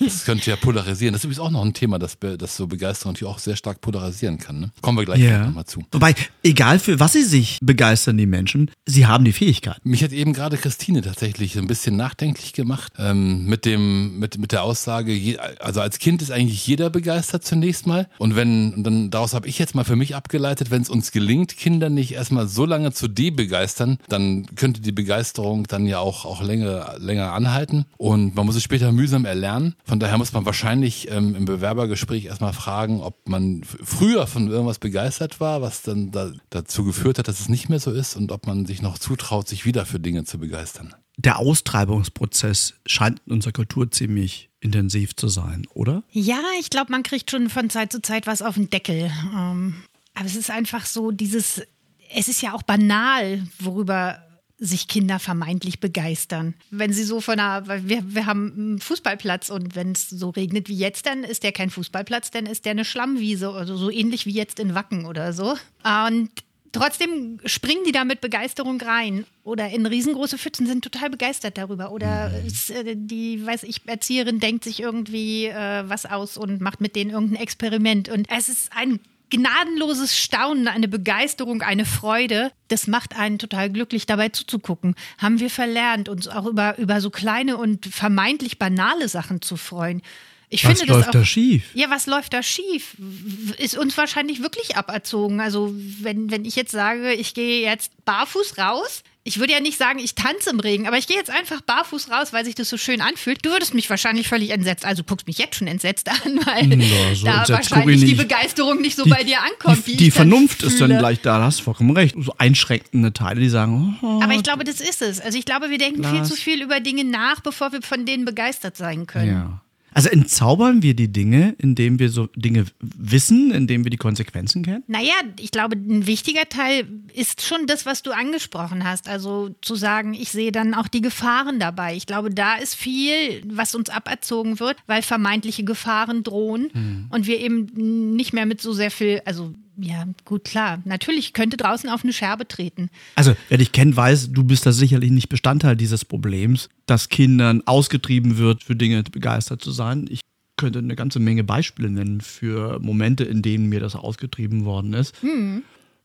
Das könnte ja polarisieren. Das ist übrigens auch noch ein Thema, das, das so Begeisterung natürlich auch sehr stark polarisieren kann. Ne? Kommen wir gleich Ja. nochmal zu. Wobei, egal für was sie sich begeistern, die Menschen, sie haben die Fähigkeit. Mich hat eben gerade Christine tatsächlich ein bisschen nachdenklich gemacht ähm, mit dem mit mit der Aussage, je, also als Kind ist eigentlich jeder begeistert zunächst mal und wenn und dann daraus habe ich jetzt mal für mich abgeleitet, wenn es uns gelingt, Kinder nicht erstmal so lange zu debegeistern, dann könnte die Begeisterung dann ja auch auch länger länger anhalten und man muss es später mühsam erlernen. Von daher muss man wahrscheinlich ähm, im Bewerbergespräch erstmal fragen, ob man früher von irgendwas begeistert war, was dann da, dazu geführt hat, dass es nicht mehr so ist und ob man sich noch zutraut, sich wieder für Dinge zu begeistern. Der Austreibungsprozess scheint in unserer Kultur ziemlich intensiv zu sein, oder? Ja, ich glaube, man kriegt schon von Zeit zu Zeit was auf den Deckel. Ähm, aber es ist einfach so, dieses, es ist ja auch banal, worüber sich Kinder vermeintlich begeistern. Wenn sie so von einer, weil wir, wir haben einen Fußballplatz und wenn es so regnet wie jetzt, dann ist der kein Fußballplatz, dann ist der eine Schlammwiese, also so ähnlich wie jetzt in Wacken oder so. Und trotzdem springen die da mit Begeisterung rein. Oder in riesengroße Pfützen sind total begeistert darüber. Oder es, äh, die, weiß ich, Erzieherin denkt sich irgendwie äh, was aus und macht mit denen irgendein Experiment. Und es ist ein gnadenloses Staunen, eine Begeisterung, eine Freude. Das macht einen total glücklich, dabei zuzugucken. Haben wir verlernt, uns auch über, über so kleine und vermeintlich banale Sachen zu freuen. Ich Was finde läuft das auch, da schief? ja, was läuft da schief? Ist uns wahrscheinlich wirklich aberzogen. Also, wenn, wenn ich jetzt sage, ich gehe jetzt barfuß raus, ich würde ja nicht sagen, ich tanze im Regen, aber ich gehe jetzt einfach barfuß raus, weil sich das so schön anfühlt. Du würdest mich wahrscheinlich völlig entsetzt, also guckst mich jetzt schon entsetzt an, weil Ja, so da wahrscheinlich ich die. Begeisterung nicht so bei dir ankommt. Die, wie die dann Vernunft ist dann gleich da, da hast du vollkommen recht. So einschränkende Teile, die sagen, oh, Aber ich glaube, das ist es. Also ich glaube, wir denken viel Glas. zu viel über Dinge nach, bevor wir von denen begeistert sein können. ja. Also entzaubern wir die Dinge, indem wir so Dinge wissen, indem wir die Konsequenzen kennen? Naja, ich glaube, ein wichtiger Teil ist schon das, was du angesprochen hast. Also zu sagen, ich sehe dann auch die Gefahren dabei. Ich glaube, da ist viel, was uns aberzogen wird, weil vermeintliche Gefahren drohen und wir eben nicht mehr mit so sehr viel, also ja, gut, klar. Natürlich könnte draußen auf eine Scherbe treten. Also, wer dich kennt, weiß, du bist da sicherlich nicht Bestandteil dieses Problems, dass Kindern ausgetrieben wird, für Dinge begeistert zu sein. Ich könnte eine ganze Menge Beispiele nennen für Momente, in denen mir das ausgetrieben worden ist.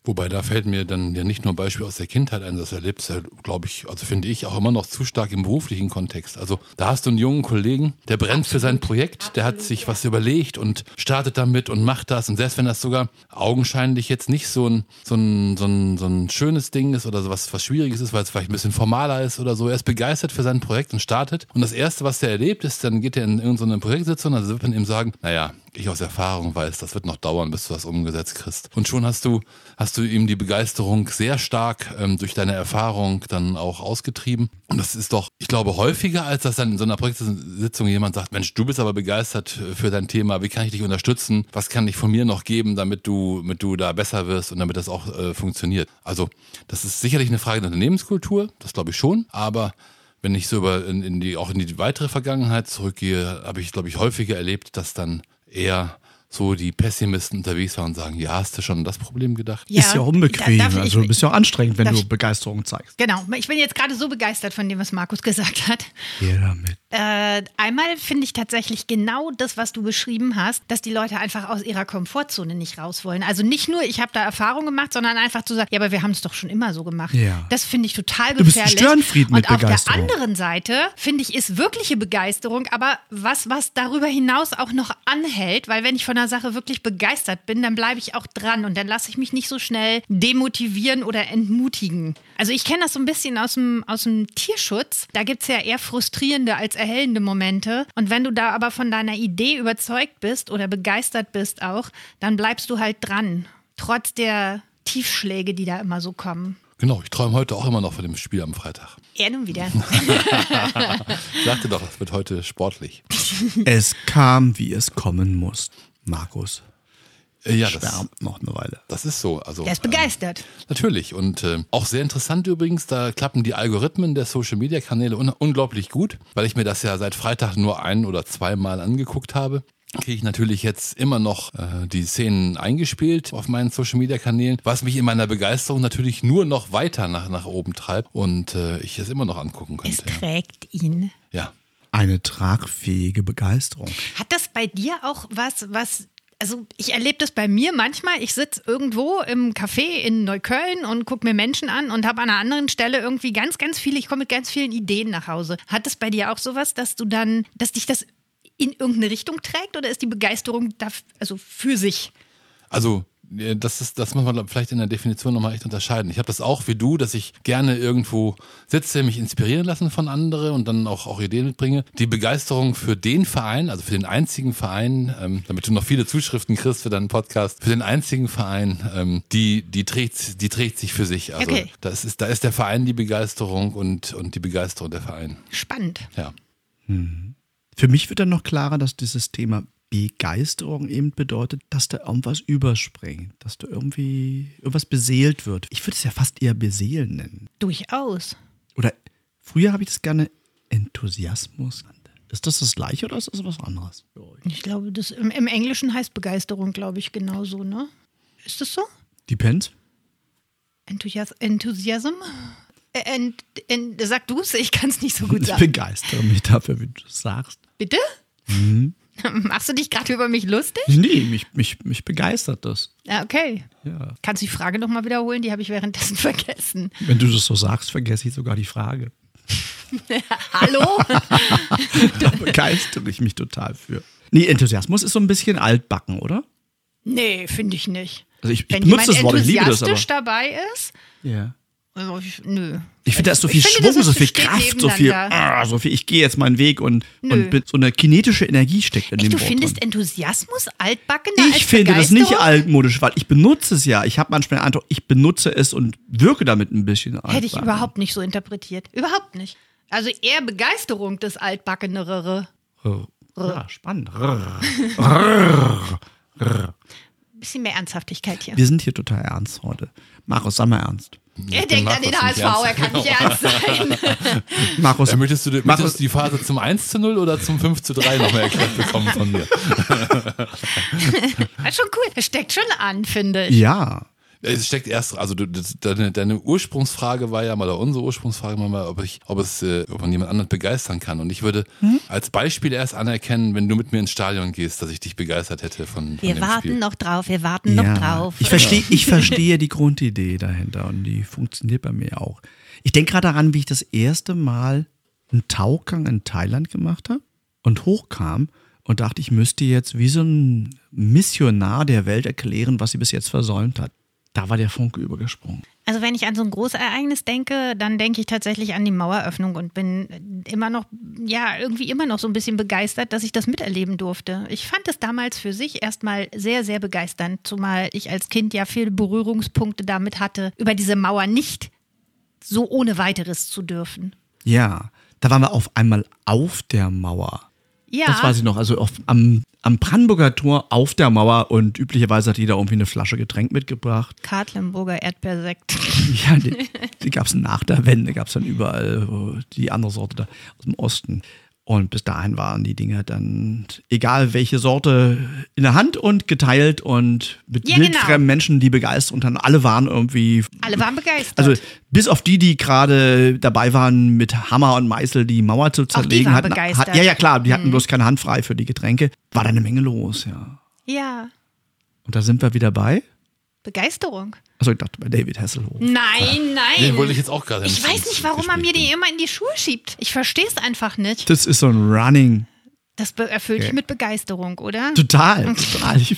Wobei da fällt mir dann ja nicht nur ein Beispiel aus der Kindheit ein, das erlebt ja, glaube ich, also finde ich auch immer noch zu stark im beruflichen Kontext. Also da hast du einen jungen Kollegen, der brennt für sein Projekt, der hat sich was überlegt und startet damit und macht das. Und selbst wenn das sogar augenscheinlich jetzt nicht so ein, so ein, so ein, so ein schönes Ding ist oder so was, was Schwieriges ist, weil es vielleicht ein bisschen formaler ist oder so, er ist begeistert für sein Projekt und startet. Und das Erste, was der erlebt, ist, dann geht er in irgendeine Projektsitzung, also wird man ihm sagen, naja, ich aus Erfahrung weiß, das wird noch dauern, bis du das umgesetzt kriegst. Und schon hast du, hast du ihm die Begeisterung sehr stark ähm, durch deine Erfahrung dann auch ausgetrieben. Und das ist doch, ich glaube, häufiger, als dass dann in so einer Projektsitzung jemand sagt, Mensch, du bist aber begeistert für dein Thema, wie kann ich dich unterstützen? Was kann ich von mir noch geben, damit du, damit du da besser wirst und damit das auch äh, funktioniert? Also, das ist sicherlich eine Frage der Unternehmenskultur, das glaube ich schon, aber wenn ich so über in, in die auch in die weitere Vergangenheit zurückgehe, habe ich glaube ich häufiger erlebt, dass dann eher so die Pessimisten unterwegs waren und sagen, ja, hast du schon an das Problem gedacht? ist ja unbequem. da- ich- also du bist ja auch anstrengend, wenn du ich- Begeisterung zeigst. Genau, ich bin jetzt gerade so begeistert von dem, was Markus gesagt hat. Hier damit. Äh, einmal finde ich tatsächlich genau das, was du beschrieben hast, dass die Leute einfach aus ihrer Komfortzone nicht raus wollen. Also nicht nur, ich habe da Erfahrung gemacht, sondern einfach zu sagen, ja, aber wir haben es doch schon immer so gemacht. Ja. Das finde ich total Du bist ein gefährlich. Störenfried mit Und auf der anderen Seite finde ich, ist wirkliche Begeisterung, aber was, was darüber hinaus auch noch anhält, weil wenn ich von einer Sache wirklich begeistert bin, dann bleibe ich auch dran und dann lasse ich mich nicht so schnell demotivieren oder entmutigen. Also ich kenne das so ein bisschen aus dem, aus dem Tierschutz. Da gibt es ja eher frustrierende als erhellende Momente. Und wenn du da aber von deiner Idee überzeugt bist oder begeistert bist auch, dann bleibst du halt dran. Trotz der Tiefschläge, die da immer so kommen. Genau, ich träume heute auch immer noch von dem Spiel am Freitag. Er nun wieder. [laughs] Ich sagte doch, es wird heute sportlich. Es kam, wie es kommen muss. Markus Ja, das, schwärmt noch eine Weile. das ist so. Also, Der ist begeistert. Natürlich. Und äh, auch sehr interessant übrigens, da klappen die Algorithmen der Social Media Kanäle un unglaublich gut, weil ich mir das ja seit Freitag nur ein oder zweimal angeguckt habe. kriege ich natürlich jetzt immer noch äh, die Szenen eingespielt auf meinen Social Media Kanälen, was mich in meiner Begeisterung natürlich nur noch weiter nach, nach oben treibt und äh, ich es immer noch angucken Es könnte. trägt ihn. Ja. Eine tragfähige Begeisterung. Hat das bei dir auch was, was, also ich erlebe das bei mir manchmal. Ich sitze irgendwo im Café in Neukölln und gucke mir Menschen an und habe an einer anderen Stelle irgendwie ganz, ganz viele, ich komme mit ganz vielen Ideen nach Hause. Hat das bei dir auch sowas, dass du dann, dass dich das in irgendeine Richtung trägt oder ist die Begeisterung da, also für sich? Also das ist, das muss man vielleicht in der Definition nochmal echt unterscheiden. Ich habe das auch wie du, dass ich gerne irgendwo sitze, mich inspirieren lassen von anderen und dann auch, auch Ideen mitbringe. Die Begeisterung für den Verein, also für den einzigen Verein, ähm, damit du noch viele Zuschriften kriegst für deinen Podcast, für den einzigen Verein, ähm, die, die trägt, die trägt sich für sich. Also Okay. das ist, da ist der Verein die Begeisterung und, und die Begeisterung der Verein. Spannend. Ja. Für mich wird dann noch klarer, dass dieses Thema Begeisterung eben bedeutet, dass da irgendwas überspringt, dass da irgendwie irgendwas beseelt wird. Ich würde es ja fast eher beseelen nennen. Durchaus. Oder früher habe ich das gerne Enthusiasmus genannt. Ist das das gleiche oder ist das was anderes? Ich glaube, das im, im Englischen heißt Begeisterung, glaube ich, genauso, ne? Ist das so? Depends. Enthusias Enthusiasm? Äh, Ent, ent, sag du es, ich kann es nicht so gut Ich sagen. begeistere mich dafür, wie du es sagst. Bitte? [laughs] Machst du dich gerade über mich lustig? Nee, mich, mich, mich begeistert das. Ja, okay. Ja. Kannst du die Frage nochmal wiederholen? Die habe ich währenddessen [laughs] vergessen. Wenn du das so sagst, vergesse ich sogar die Frage. [laughs] Hallo? Da begeistere ich mich total für. Nee, Enthusiasmus ist so ein bisschen altbacken, oder? nee, finde ich nicht. Also ich, ich Wenn benutze jemand das Wort, ich liebe das aber. enthusiastisch dabei ist, Ja. Also ich, nö. Ich finde, da ist so viel Schwung, so viel Kraft, so viel, ah, so viel, ich gehe jetzt meinen Weg und, Nö. und so eine kinetische Energie steckt in Echt, dem du Wort findest drin. Enthusiasmus altbackener als Ich finde das nicht altmodisch, weil ich benutze es ja. Ich habe manchmal den Eindruck, ich benutze es und wirke damit ein bisschen Hätte ich überhaupt nicht so interpretiert. Überhaupt nicht. Also eher Begeisterung des altbackenere. Ja, spannend. [laughs] Bisschen mehr Ernsthaftigkeit hier. Wir sind hier total ernst heute. Markus, sag mal ernst. Er denkt an den HSV, er kann nicht ernst sein. [laughs] Markus, Äh, möchtest du, Markus- möchtest du die Phase zum 1 zu 0 oder zum 5 zu 3 nochmal erklärt bekommen von mir? [laughs] Das ist schon cool. Das steckt schon an, finde ich. ja. Es steckt erst, also du, deine, deine Ursprungsfrage war ja mal, oder unsere Ursprungsfrage war mal, ob ich, ob es, äh, ob man jemand anderen begeistern kann. Und ich würde Hm? als Beispiel erst anerkennen, wenn du mit mir ins Stadion gehst, dass ich dich begeistert hätte von, von Wir dem warten Spiel. noch drauf, wir warten ja. noch drauf. Ich verstehe, ich [laughs] verstehe die Grundidee dahinter und die funktioniert bei mir auch. Ich denke gerade daran, wie ich das erste Mal einen Tauchgang in Thailand gemacht habe und hochkam und dachte, ich müsste jetzt wie so ein Missionar der Welt erklären, was sie bis jetzt versäumt hat. Da war der Funke übergesprungen. Also wenn ich an so ein Großereignis denke, dann denke ich tatsächlich an die Maueröffnung und bin immer noch, ja, irgendwie immer noch so ein bisschen begeistert, dass ich das miterleben durfte. Ich fand es damals für sich erstmal sehr, sehr begeisternd, zumal ich als Kind ja viele Berührungspunkte damit hatte, über diese Mauer nicht so ohne weiteres zu dürfen. Ja, da waren wir auf einmal auf der Mauer. Ja, Das weiß ich noch. Also auf, am, am Brandenburger Tor auf der Mauer und üblicherweise hat jeder irgendwie eine Flasche Getränk mitgebracht. Kartlenburger Erdbeersekt. [laughs] Ja, die, die gab es nach der Wende, gab es dann überall die andere Sorte da aus dem Osten. Und bis dahin waren die Dinge dann, egal welche Sorte, in der Hand und geteilt und mit Ja, wildfremden genau. Menschen, die begeistert und dann alle waren irgendwie. Alle waren begeistert. Also bis auf die, die gerade dabei waren, mit Hammer und Meißel die Mauer zu zerlegen. waren hatten, begeistert. Mhm. ja, ja, klar, die hatten bloß keine Hand frei für die Getränke. War da eine Menge los, ja. ja, Und da sind wir wieder bei. Begeisterung. Also ich dachte bei David Hasselhoff. Nein, nein. Den wollte ich jetzt auch gerade Ich weiß nicht, warum er mir die immer in die Schuhe schiebt. Ich verstehe es einfach nicht. Das ist so ein Running. Das erfüllt dich Okay. mit Begeisterung, oder? Total, total. Ich,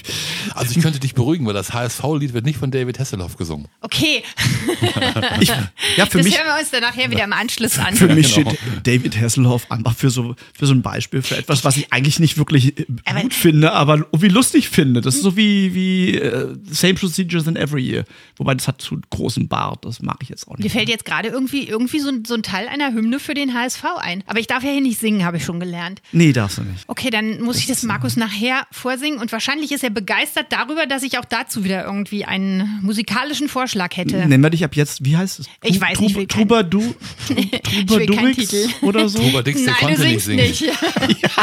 Also ich könnte dich beruhigen, weil das HSV-Lied wird nicht von David Hasselhoff gesungen. Okay, [laughs] ich, ja, für das mich, hören wir uns dann nachher wieder im Anschluss an. für mich genau. steht David Hasselhoff einfach für so, für so ein Beispiel für etwas, was ich eigentlich nicht wirklich äh, Aber- gut finde, aber irgendwie lustig finde. Das ist so wie, wie äh, Same Procedures in Every Year. Wobei das hat zu großen Bart, das mag ich jetzt auch Mir nicht. fällt jetzt gerade irgendwie, irgendwie so, ein- so ein Teil einer Hymne für den HSV ein. Aber ich darf ja hier nicht singen, habe ich schon gelernt. Nee, darfst du nicht. Nicht. Okay, dann muss ich das Markus nachher vorsingen und wahrscheinlich ist er begeistert darüber, dass ich auch dazu wieder irgendwie einen musikalischen Vorschlag hätte. Nennen wir dich ab jetzt, wie heißt es? Ich Tru- weiß nicht, will kein- Troubadour, [laughs] Titel. oder so? Trubadix, der Nein, du konnte nicht singst singen. nicht. [laughs] [laughs]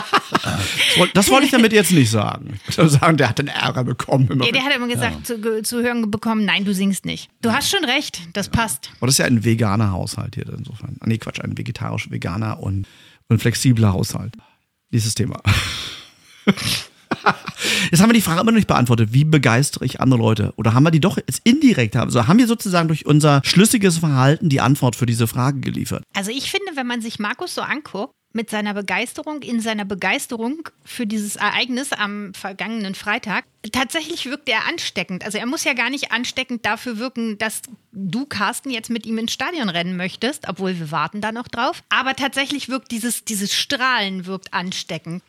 Das woll- Das wollte ich damit jetzt nicht sagen. Ich wollte sagen, der hat einen Ärger bekommen. Immer. Nee, der hat immer gesagt, zu, ge- zu hören bekommen, nein, du singst nicht. Du hast schon recht, das passt. Aber das ist ja ein veganer Haushalt hier insofern. Ah, nee, Quatsch, ein vegetarisch veganer und, und flexibler Haushalt. Dieses Thema. [laughs] Jetzt haben wir die Frage immer noch nicht beantwortet. Wie begeistere ich andere Leute? Oder haben wir die doch jetzt indirekt? Also haben wir sozusagen durch unser schlüssiges Verhalten die Antwort für diese Frage geliefert? Also ich finde, wenn man sich Markus so anguckt, mit seiner Begeisterung, in seiner Begeisterung für dieses Ereignis am vergangenen Freitag, tatsächlich wirkt er ansteckend. Also er muss ja gar nicht ansteckend dafür wirken, dass du, Carsten, jetzt mit ihm ins Stadion rennen möchtest, obwohl wir warten da noch drauf. Aber tatsächlich wirkt dieses, dieses Strahlen wirkt ansteckend.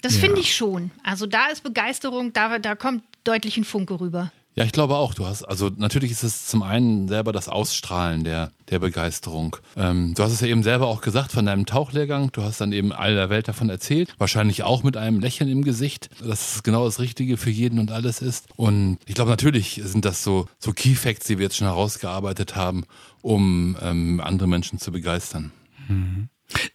Das Ja. finde ich schon. Also da ist Begeisterung, da, da kommt deutlich ein Funke rüber. Ja, ich glaube auch. Du hast, also natürlich ist es zum einen selber das Ausstrahlen der, der Begeisterung. Ähm, du hast es ja eben selber auch gesagt von deinem Tauchlehrgang. Du hast dann eben all der Welt davon erzählt. Wahrscheinlich auch mit einem Lächeln im Gesicht, dass es genau das Richtige für jeden und alles ist. Und ich glaube, natürlich sind das so, so Key Facts, die wir jetzt schon herausgearbeitet haben, um ähm, andere Menschen zu begeistern.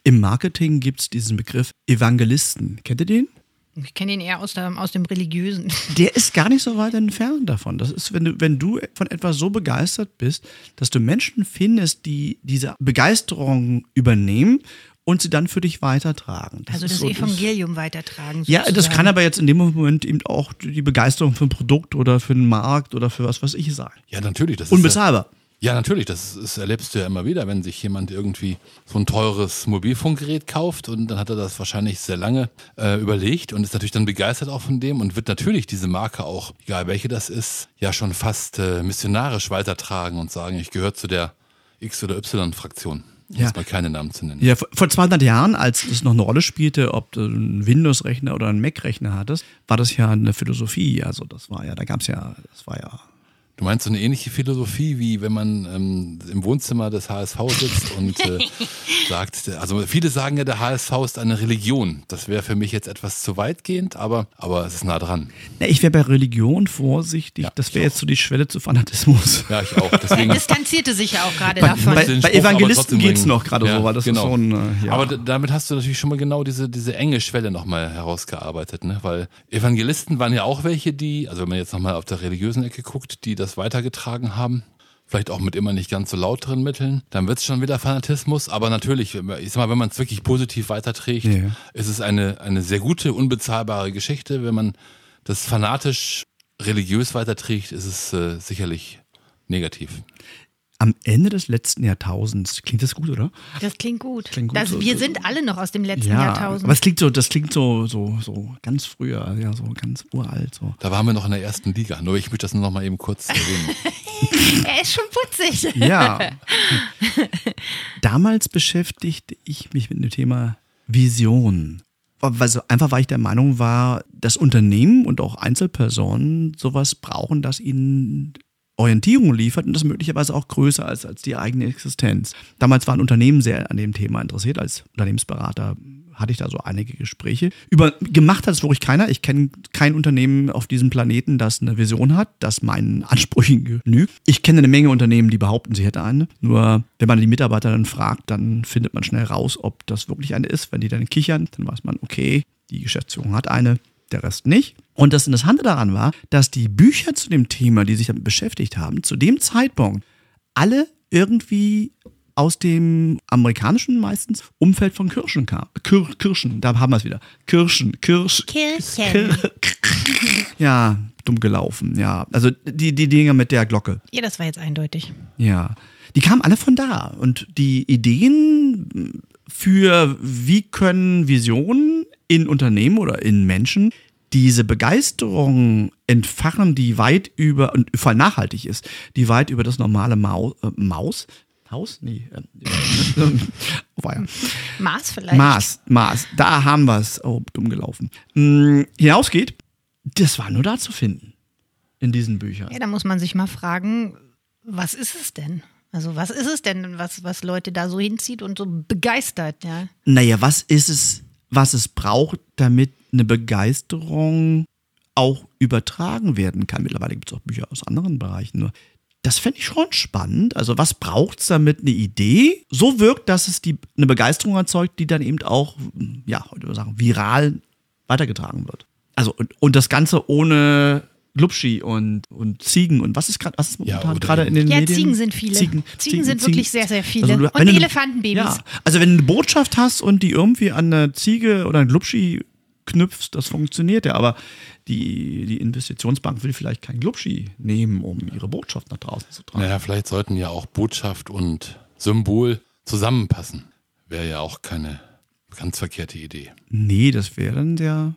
Im Marketing gibt es diesen Begriff Evangelisten. Kennt ihr den? Ich kenne ihn eher aus, der, aus dem Religiösen. [laughs] Der ist gar nicht so weit entfernt davon. Das ist, wenn du, wenn du von etwas so begeistert bist, dass du Menschen findest, die diese Begeisterung übernehmen und sie dann für dich weitertragen. Also ist das so Evangelium weitertragen. Ja, das sozusagen. kann aber jetzt in dem Moment eben auch die Begeisterung für ein Produkt oder für einen Markt oder für was weiß ich sein. Ja, natürlich. Das ist ja, Unbezahlbar. Ja, natürlich, das, das erlebst du ja immer wieder, wenn sich jemand irgendwie so ein teures Mobilfunkgerät kauft und dann hat er das wahrscheinlich sehr lange äh, überlegt und ist natürlich dann begeistert auch von dem und wird natürlich diese Marke auch, egal welche das ist, ja schon fast äh, missionarisch weitertragen und sagen, ich gehöre zu der X- oder Y-Fraktion. Um Ja. jetzt mal keine Namen zu nennen. Ja, vor vor 200 Jahren, als es noch eine Rolle spielte, ob du einen Windows-Rechner oder einen Mac-Rechner hattest, war das ja eine Philosophie. Also das war ja, da gab es ja, das war ja Du meinst so eine ähnliche Philosophie, wie wenn man ähm, im Wohnzimmer des HSV sitzt und äh, [laughs] sagt, also viele sagen ja, der HSV ist eine Religion. Das wäre für mich jetzt etwas zu weitgehend, aber, aber es ist nah dran. Na, ich wäre bei Religion vorsichtig. Ja, das wäre jetzt so die Schwelle zu Fanatismus. Ja, ich auch. Deswegen Er [laughs] distanzierte sich ja auch gerade davon. bei- bei Evangelisten geht's bringen. noch gerade so, weil das ist so ein, äh, ja. Aber damit hast du natürlich schon mal genau diese, diese enge Schwelle nochmal herausgearbeitet, ne? Weil Evangelisten waren ja auch welche, die, also wenn man jetzt nochmal auf der religiösen Ecke guckt, die das weitergetragen haben. Vielleicht auch mit immer nicht ganz so lauteren Mitteln. Dann wird's schon wieder Fanatismus. Aber natürlich, wenn man- ich sag mal, wenn man es wirklich positiv weiterträgt, Ja. ist es eine, eine sehr gute, unbezahlbare Geschichte. Wenn man das fanatisch religiös weiterträgt, ist es äh, sicherlich negativ. Am Ende des letzten Jahrtausends, klingt das gut, oder? Das klingt gut. Klingt gut, das, so- wir so- sind alle noch aus dem letzten Ja, Jahrtausend. aber es klingt so, das klingt so, so, so ganz früher, ja, so ganz uralt, so. Da waren wir noch in der ersten Liga. Nur ich möchte das nur noch mal eben kurz erwähnen. [laughs] er ist schon putzig. Ja. [laughs] Damals beschäftigte ich mich mit dem Thema Vision. Weil so einfach, weil ich der Meinung war, dass Unternehmen und auch Einzelpersonen sowas brauchen, das ihnen Orientierung liefert und das möglicherweise auch größer als, als die eigene Existenz. Damals waren Unternehmen sehr an dem Thema interessiert. Als Unternehmensberater hatte ich da so einige Gespräche. Über, gemacht hat es wirklich keiner. Ich kenne kein Unternehmen auf diesem Planeten, das eine Vision hat, das meinen Ansprüchen genügt. Ich kenne eine Menge Unternehmen, die behaupten, sie hätte eine. Nur wenn man die Mitarbeiter dann fragt, dann findet man schnell raus, ob das wirklich eine ist. Wenn die dann kichern, dann weiß man, okay, die Geschäftsführung hat eine, der Rest nicht. Und das Interessante daran war, dass die Bücher zu dem Thema, die sich damit beschäftigt haben, zu dem Zeitpunkt alle irgendwie aus dem amerikanischen meistens Umfeld von Kirschen kamen. Kir Kirschen, da haben wir es wieder. Kirschen, Kirsch. Kirchen. [laughs] Ja, dumm gelaufen, ja. Also die, die Dinger mit der Glocke. Ja, das war jetzt eindeutig. Ja, die kamen alle von da. Und die Ideen für, wie können Visionen in Unternehmen oder in Menschen diese Begeisterung entfachen, die weit über, und vor allem nachhaltig ist, die weit über das normale Mau, äh, Maus, Haus? Nee. Äh, äh, [laughs] war ja. Maß vielleicht. Maß, Maß, da haben wir es. Oh, dumm gelaufen. Mm, hinausgeht, das war nur da zu finden. In diesen Büchern. Ja, da muss man sich mal fragen, was ist es denn? Also was ist es denn, was, was Leute da so hinzieht und so begeistert, ja? Naja, was ist es was es braucht, damit eine Begeisterung auch übertragen werden kann. Mittlerweile gibt es auch Bücher aus anderen Bereichen. Nur das fände ich schon spannend. Also was braucht es damit eine Idee? So wirkt, dass es die, eine Begeisterung erzeugt, die dann eben auch, ja, heute sagen, viral weitergetragen wird. Also und, und das Ganze ohne Glubschi und, und Ziegen und was ist gerade, was ist Ja, momentan oder- gerade in den Ja, Medien? Ziegen sind viele. Ziegen, sind wirklich sehr, sehr viele. Also du- Und du- Elefantenbabys. Ja, also wenn du eine Botschaft hast und die irgendwie an eine Ziege oder einen Glubschi knüpfst, das funktioniert ja, aber die, die Investitionsbank will vielleicht kein Glubschi nehmen, um ihre Botschaft nach draußen zu tragen. Naja, vielleicht sollten ja auch Botschaft und Symbol zusammenpassen. Wäre ja auch keine ganz verkehrte Idee. Nee, das wäre dann sehr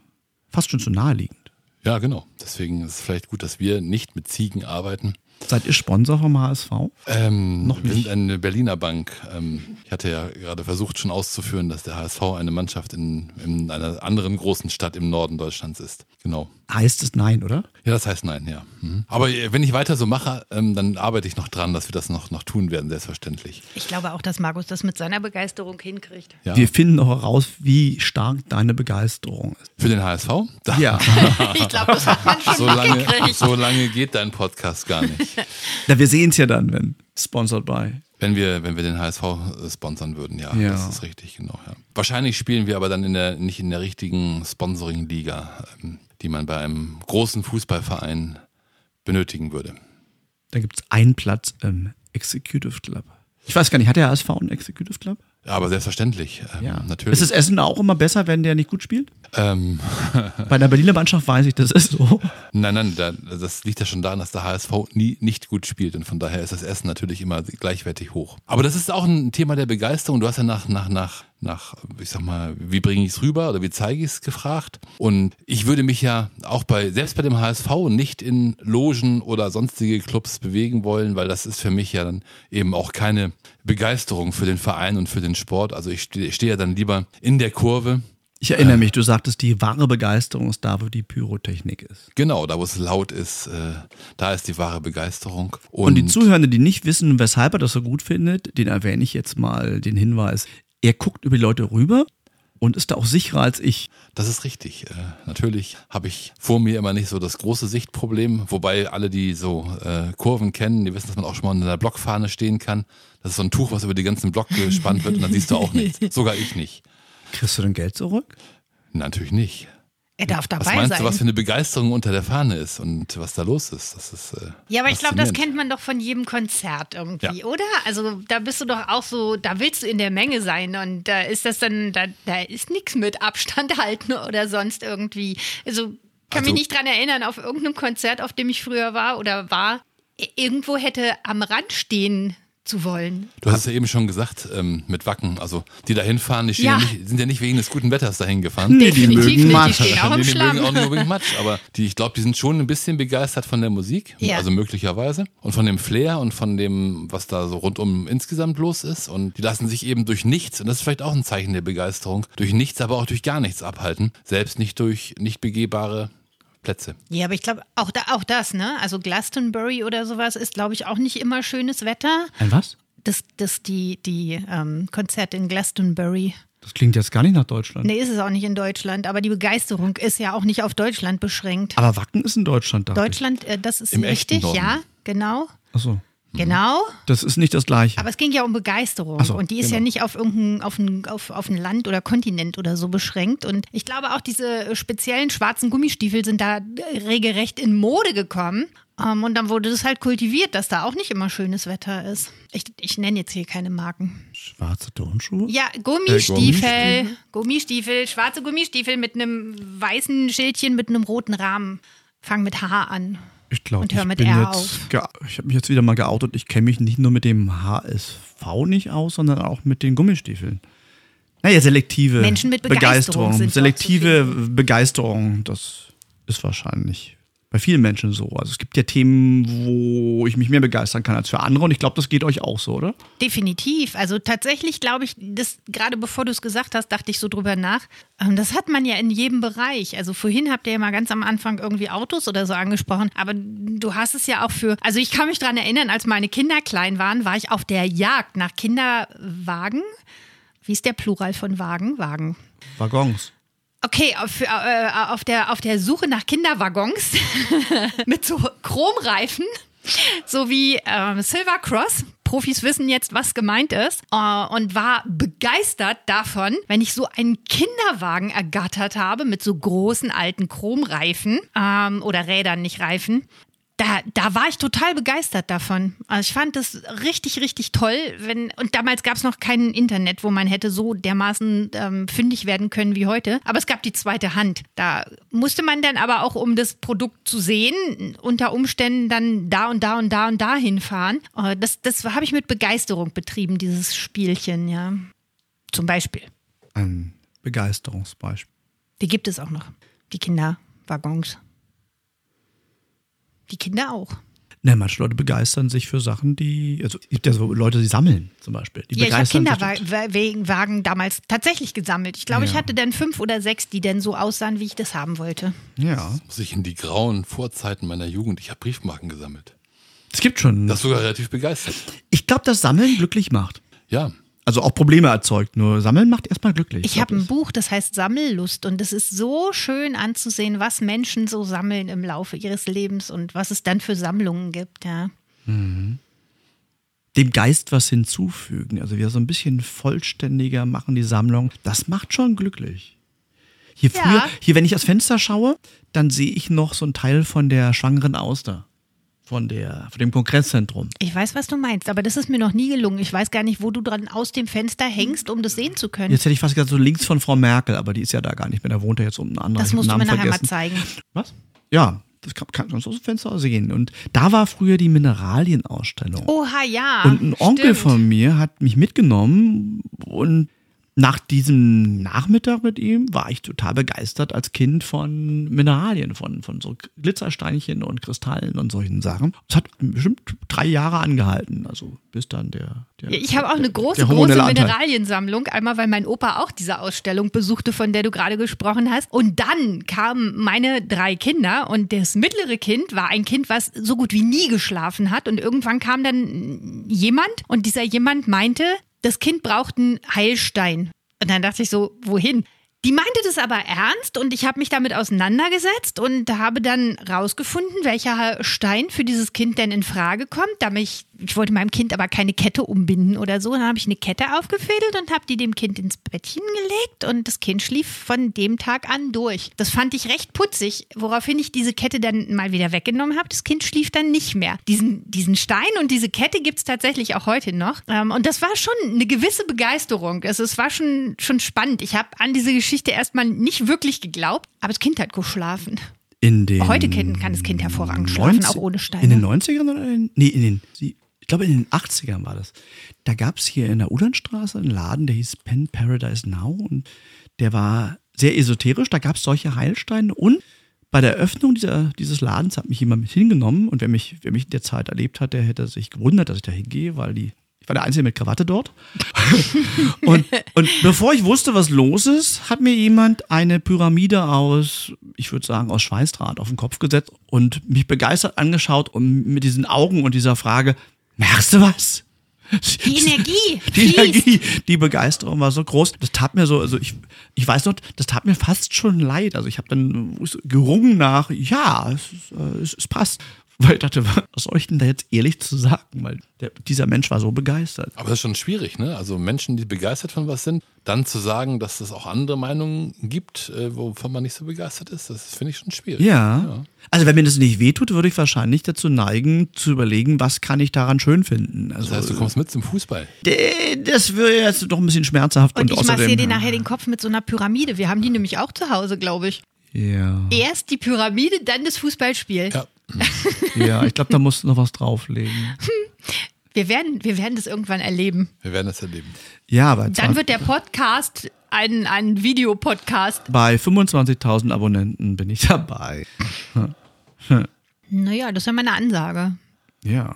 fast schon zu naheliegend. Ja, genau. Deswegen ist es vielleicht gut, dass wir nicht mit Ziegen arbeiten. Seid ihr Sponsor vom HSV? Ähm, Noch wir nicht. sind eine Berliner Bank. Ähm, ich hatte ja gerade versucht schon auszuführen, dass der HSV eine Mannschaft in, in einer anderen großen Stadt im Norden Deutschlands ist. Genau. Heißt es nein, oder? Ja, das heißt nein, ja. Mhm. Aber äh, wenn ich weiter so mache, ähm, dann arbeite ich noch dran, dass wir das noch, noch tun werden, selbstverständlich. Ich glaube auch, dass Markus das mit seiner Begeisterung hinkriegt. Ja. Wir finden auch heraus, wie stark deine Begeisterung ist. Für den HSV? Da, Ja, [laughs] Ich glaube, das hat man schon So lange, so lange geht dein Podcast gar nicht. [laughs] ja wir sehen es ja dann, wenn sponsored by. Wenn wir, wenn wir den HSV sponsern würden, ja, Ja. das ist richtig, genau. Ja. Wahrscheinlich spielen wir aber dann in der, nicht in der richtigen Sponsoring-Liga, ähm, die man bei einem großen Fußballverein benötigen würde. Da gibt es einen Platz im Executive Club. Ich weiß gar nicht, hat der HSV einen Executive Club? Aber selbstverständlich, ähm, natürlich. Ist das Essen auch immer besser, wenn der nicht gut spielt? ähm, [laughs] Bei der Berliner Mannschaft weiß ich, das ist so. nein, nein, da, das liegt ja schon daran, dass der HSV nie nicht gut spielt und von daher ist das Essen natürlich immer gleichwertig hoch. Aber das ist auch ein Thema der Begeisterung. Du hast ja nach, nach, nach, nach, ich sag mal, wie bringe ich es rüber oder wie zeige ich es gefragt. Und ich würde mich ja auch bei, selbst bei dem HSV nicht in Logen oder sonstige Clubs bewegen wollen, weil das ist für mich ja dann eben auch keine Begeisterung für den Verein und für den Sport. Also ich stehe ja dann lieber in der Kurve Ich erinnere mich, du sagtest, die wahre Begeisterung ist da, wo die Pyrotechnik ist. Genau, da wo es laut ist, äh, da ist die wahre Begeisterung. Und, die Zuhörenden, die nicht wissen, weshalb er das so gut findet, den erwähne ich jetzt mal den Hinweis. Er guckt über die Leute rüber und ist da auch sicherer als ich. Das ist richtig. Äh, natürlich habe ich vor mir immer nicht so das große Sichtproblem, wobei alle, die so äh, Kurven kennen, die wissen, dass man auch schon mal in einer Blockfahne stehen kann. Das ist so ein Tuch, was über die ganzen Block gespannt wird und dann siehst du auch nichts. [laughs] Sogar ich nicht. Kriegst du denn Geld zurück? Natürlich nicht. Er darf Was dabei meinst sein. du, was für eine Begeisterung unter der Fahne ist und was da los ist? Das ist äh, Ja, aber ich glaube, das kennt man doch von jedem Konzert irgendwie, Ja. oder? Also da bist du doch auch so, da willst du in der Menge sein und da ist das dann, da, da ist nichts mit Abstand [laughs] halten oder sonst irgendwie. Also kann Also- mich nicht dran erinnern, auf irgendeinem Konzert, auf dem ich früher war oder war, irgendwo hätte am Rand stehen zu wollen. Du hast es ja eben schon gesagt, ähm, mit Wacken, also die da hinfahren, die stehen Ja. ja. nicht, sind ja nicht wegen des guten Wetters dahin gefahren. Nee, die mögen die Matsch. stehen auch im Nee, die mögen auch nicht unbedingt [laughs] Matsch, aber die, ich glaube, die sind schon ein bisschen begeistert von der Musik, Ja. also möglicherweise, und von dem Flair und von dem, was da so rundum insgesamt los ist. Und die lassen sich eben durch nichts, und das ist vielleicht auch ein Zeichen der Begeisterung, durch nichts, aber auch durch gar nichts abhalten, selbst nicht durch nicht begehbare Plätze. Ja, aber ich glaube, auch, da, auch das, ne? Also Glastonbury oder sowas ist, glaube ich, auch nicht immer schönes Wetter. Ein was? Das, das die, die ähm, Konzerte in Glastonbury. Das klingt jetzt gar nicht nach Deutschland. Nee, ist es auch nicht in Deutschland, aber die Begeisterung ist ja auch nicht auf Deutschland beschränkt. Aber Wacken ist in Deutschland da. Deutschland, äh, das ist Im richtig, ja, genau. Achso. Genau. Das ist nicht das Gleiche. Aber es ging ja um Begeisterung. So, und die ist genau. ja nicht auf irgendein, auf ein, auf, auf ein Land oder Kontinent oder so beschränkt. Und ich glaube auch, diese speziellen schwarzen Gummistiefel sind da regelrecht in Mode gekommen. Ähm, und dann wurde das halt kultiviert, dass da auch nicht immer schönes Wetter ist. Ich, ich nenne jetzt hier keine Marken. Schwarze Turnschuhe? Ja, Gummistiefel. Gummistiefel, schwarze Gummistiefel mit einem weißen Schildchen mit einem roten Rahmen. Fang mit H an. Ich glaube, ich bin jetzt, ich habe mich jetzt wieder mal geoutet. Ich kenne mich nicht nur mit dem HSV nicht aus, sondern auch mit den Gummistiefeln. Naja, selektive Menschen mit Begeisterung dort selektive Begeisterung, das ist wahrscheinlich bei vielen Menschen so. Also es gibt ja Themen, wo ich mich mehr begeistern kann als für andere und ich glaube, das geht euch auch so, oder? Definitiv. Also tatsächlich glaube ich, das gerade bevor du es gesagt hast, dachte ich so drüber nach. Ähm, Das hat man ja in jedem Bereich. Also vorhin habt ihr ja mal ganz am Anfang irgendwie Autos oder so angesprochen, aber du hast es ja auch für. Also ich kann mich daran erinnern, als meine Kinder klein waren, war ich auf der Jagd nach Kinderwagen. Wie ist der Plural von Wagen? Wagen. Waggons. Okay, auf, äh, auf, der, auf der Suche nach Kinderwaggons [laughs] mit so Chromreifen, so wie äh, Silver Cross. Profis wissen jetzt, was gemeint ist. Äh, und war begeistert davon, wenn ich so einen Kinderwagen ergattert habe mit so großen alten Chromreifen ähm, oder Rädern, nicht Reifen da, da war ich total begeistert davon. Also ich fand das richtig, richtig toll. Wenn, und damals gab es noch kein Internet, wo man hätte so dermaßen ähm, fündig werden können wie heute. Aber es gab die zweite Hand. Da musste man dann aber auch, um das Produkt zu sehen, unter Umständen dann da und da und da und da hinfahren. Oh, das das habe ich mit Begeisterung betrieben, dieses Spielchen, ja. Zum Beispiel. Ein Begeisterungsbeispiel. Die gibt es auch noch. Die Kinderwaggons. Die Kinder auch. Ne, manche Leute begeistern sich für Sachen, die, also es gibt ja so Leute, die sammeln zum Beispiel. Die ja, ich habe Kinderwagen damals tatsächlich gesammelt. Ich glaube, ich Ja. hatte dann fünf oder sechs, die dann so aussahen, wie ich das haben wollte. Ja, Muss ich in die grauen Vorzeiten meiner Jugend, ich habe Briefmarken gesammelt. es gibt schon. Das sogar relativ begeistert. ich glaube, dass Sammeln glücklich macht. Ja, Also auch Probleme erzeugt, nur Sammeln macht erstmal glücklich. Ich habe ein Buch, das heißt Sammellust und es ist so schön anzusehen, was Menschen so sammeln im Laufe ihres Lebens und was es dann für Sammlungen gibt, ja. dem Geist was hinzufügen. Also wir so ein bisschen vollständiger machen die Sammlung. Das macht schon glücklich. Hier Ja. früher, hier, wenn ich aus Fenster schaue, dann sehe ich noch so einen Teil von der schwangeren Auster. Von der, von dem Kongresszentrum. Ich weiß, was du meinst, aber das ist mir noch nie gelungen. Ich weiß gar nicht, wo du dran aus dem Fenster hängst, um das sehen zu können. Jetzt hätte ich fast gesagt, so links von Frau Merkel, aber die ist ja da gar nicht mehr. Da wohnt er jetzt um einen anderen. das musst du mir nachher mal zeigen. Was? Ja, das kann, kann aus dem Fenster sehen. Und da war früher die Mineralienausstellung. Oha, ja. Und ein Onkel stimmt. von mir hat mich mitgenommen und nach diesem Nachmittag mit ihm war ich total begeistert als Kind von Mineralien, von, von so Glitzersteinchen und Kristallen und solchen Sachen. Es hat bestimmt drei Jahre angehalten, also bis dann der. der Ja, Ich habe auch eine große, große. Mineraliensammlung. Einmal, weil mein Opa auch diese Ausstellung besuchte, von der du gerade gesprochen hast. Und dann kamen meine drei Kinder und das mittlere Kind war ein Kind, was so gut wie nie geschlafen hat. Und irgendwann kam dann jemand und dieser jemand meinte, das Kind braucht einen Heilstein. Und dann dachte ich so, wohin? Die meinte das aber ernst und ich habe mich damit auseinandergesetzt und habe dann rausgefunden, welcher Stein für dieses Kind denn in Frage kommt. Da ich, ich wollte meinem Kind aber keine Kette umbinden oder so. Dann habe ich eine Kette aufgefädelt und habe die dem Kind ins Bettchen gelegt und das Kind schlief von dem Tag an durch. Das fand ich recht putzig, woraufhin ich diese Kette dann mal wieder weggenommen habe. Das Kind schlief dann nicht mehr. Diesen, diesen Stein und diese Kette gibt es tatsächlich auch heute noch. Ähm, und das war schon eine gewisse Begeisterung. Also es war schon, schon spannend. Ich habe an diese Geschichte erstmal nicht wirklich geglaubt, aber das Kind hat geschlafen. In den Heute kann- kann das Kind hervorragend schlafen, auch ohne Steine. In den 90ern oder in, nee, in den, ich glaube in den 80ern war das. Da gab es hier in der Udernstraße einen Laden, der hieß Pen Paradise Now und der war sehr esoterisch. Da gab es solche Heilsteine und bei der Eröffnung dieser, dieses Ladens hat mich jemand mit hingenommen und wer mich, wer mich in der Zeit erlebt hat, der hätte sich gewundert, dass ich da hingehe, weil die, ich war der Einzige mit Krawatte dort. [laughs] und, und bevor ich wusste, was los ist, hat mir jemand eine Pyramide aus, ich würde sagen, aus Schweißdraht auf den Kopf gesetzt und mich begeistert angeschaut und mit diesen Augen und dieser Frage, merkst du was? Die Energie [laughs] Die fließt. Energie, die Begeisterung war so groß. Das tat mir so, also ich, ich weiß noch, das tat mir fast schon leid. Also ich habe dann gerungen nach, ja, es, äh, es, es passt. [laughs] Weil ich dachte, was soll ich denn da jetzt ehrlich zu sagen? Weil der, dieser Mensch war so begeistert. aber das ist schon schwierig, ne? Also Menschen, die begeistert von was sind, dann zu sagen, dass es auch andere Meinungen gibt, äh, wovon man nicht so begeistert ist, das finde ich schon schwierig. Ja. Also wenn mir das nicht wehtut, würde ich wahrscheinlich dazu neigen, zu überlegen, was kann ich daran schön finden. Also Das heißt, du kommst mit zum Fußball. äh, das wäre jetzt doch ein bisschen schmerzhaft. Und Und, ich massiere dir nachher den Kopf mit so einer Pyramide. Wir haben die nämlich auch zu Hause, glaube ich. Ja, Erst die Pyramide, dann das Fußballspiel. Ja. Ja, ich glaube, da musst du noch was drauflegen. [laughs] Wir, werden, wir werden das irgendwann erleben. Wir werden das erleben. Ja, aber Dann wird der Podcast ein, ein Videopodcast. bei 25.000 Abonnenten bin ich dabei. Naja, das ist ja meine Ansage. Ja.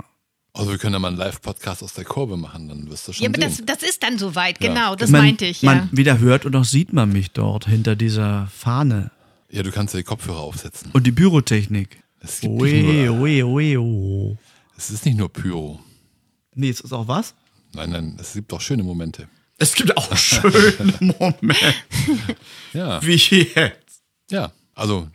Also wir können ja mal einen Live-Podcast aus der Kurve machen, dann wirst du schon Ja, aber sehen. das, das ist dann soweit, Ja. genau, das man, meinte ich, ja. Man weder hört und noch sieht man mich dort hinter dieser Fahne. ja, du kannst dir die Kopfhörer aufsetzen. Und die Pyrotechnik. Es gibt Ui, nur, ui, ui, ui. es ist nicht nur Pyro. Nee, es ist auch was? Nein, nein, es gibt auch schöne Momente. Es gibt auch [laughs] schöne Momente. Ja. Wie jetzt. Ja, also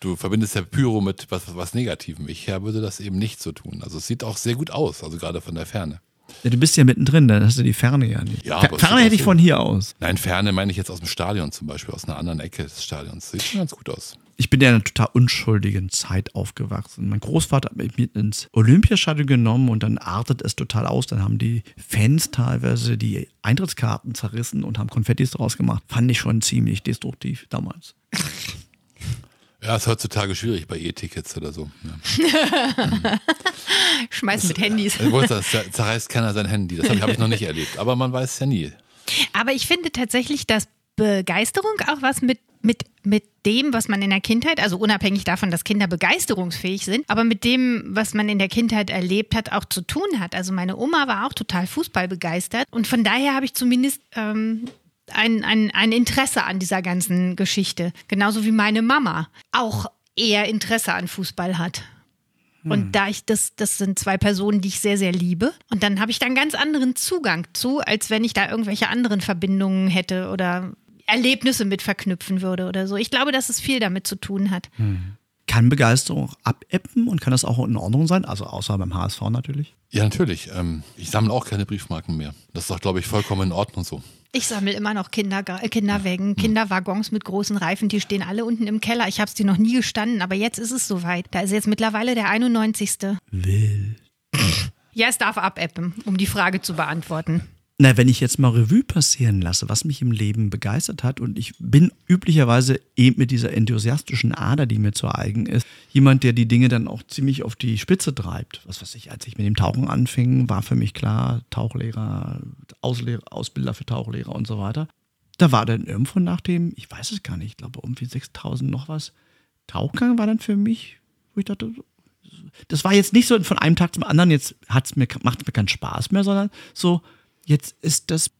du verbindest ja Pyro mit was, was Negativem. Ich würde das eben nicht so tun. Also es sieht auch sehr gut aus, also gerade von der Ferne. Ja, du bist ja mittendrin, dann hast du die Ferne ja nicht. Ja, Fer- Ferne hätte ich aus von hier aus. Nein, Ferne meine ich jetzt aus dem Stadion zum Beispiel, aus einer anderen Ecke des Stadions. Sieht schon ganz gut aus. Ich bin ja in einer total unschuldigen Zeit aufgewachsen. Mein Großvater hat mich mit ins Olympiastadion genommen und dann artet es total aus. Dann haben die Fans teilweise die Eintrittskarten zerrissen und haben Konfettis draus gemacht. Fand ich schon ziemlich destruktiv damals. [laughs] Ja, ist heutzutage schwierig bei E-Tickets oder so. Ja. [laughs] Schmeißen mit Handys. Ich wollte das, zer- zerreißt keiner sein Handy. Das habe ich, hab ich noch nicht erlebt. Aber man weiß ja nie. Aber ich finde tatsächlich, dass Begeisterung auch was mit, mit, mit dem, was man in der Kindheit, also unabhängig davon, dass Kinder begeisterungsfähig sind, aber mit dem, was man in der Kindheit erlebt hat, auch zu tun hat. Also meine Oma war auch total Fußball begeistert und von daher habe ich zumindest ähm, ein, ein, ein Interesse an dieser ganzen Geschichte. Genauso wie meine Mama auch eher Interesse an Fußball hat. Und da ich das, das sind zwei Personen, die ich sehr, sehr liebe. Und dann habe ich da einen ganz anderen Zugang zu, als wenn ich da irgendwelche anderen Verbindungen hätte oder Erlebnisse mit verknüpfen würde oder so. Ich glaube, dass es viel damit zu tun hat. Kann Begeisterung auch abebben und kann das auch in Ordnung sein? Also außer beim HSV natürlich. Ja, natürlich. Ähm, ich sammle auch keine Briefmarken mehr. Das ist doch, glaube ich, vollkommen in Ordnung so. Ich sammle immer noch Kinderga äh, Kinderwägen, Kinderwaggons mit großen Reifen, die stehen alle unten im Keller. Ich habe es die noch nie gestanden, aber jetzt ist es soweit. Da ist jetzt mittlerweile der 91. Will. Ja, es darf abebben, um die Frage zu beantworten. Na, wenn ich jetzt mal Revue passieren lasse, was mich im Leben begeistert hat, und ich bin üblicherweise eben mit dieser enthusiastischen Ader, die mir zu eigen ist, jemand, der die Dinge dann auch ziemlich auf die Spitze treibt. Was weiß ich, als ich mit dem Tauchen anfing, war für mich klar, Tauchlehrer, Auslehrer, Ausbilder für Tauchlehrer und so weiter. Da war dann irgendwo nach dem, ich weiß es gar nicht, ich glaube irgendwie 6000 noch was, Tauchgang war dann für mich, wo ich dachte, das war jetzt nicht so von einem Tag zum anderen, jetzt macht mir keinen Spaß mehr, sondern so, jetzt ist das,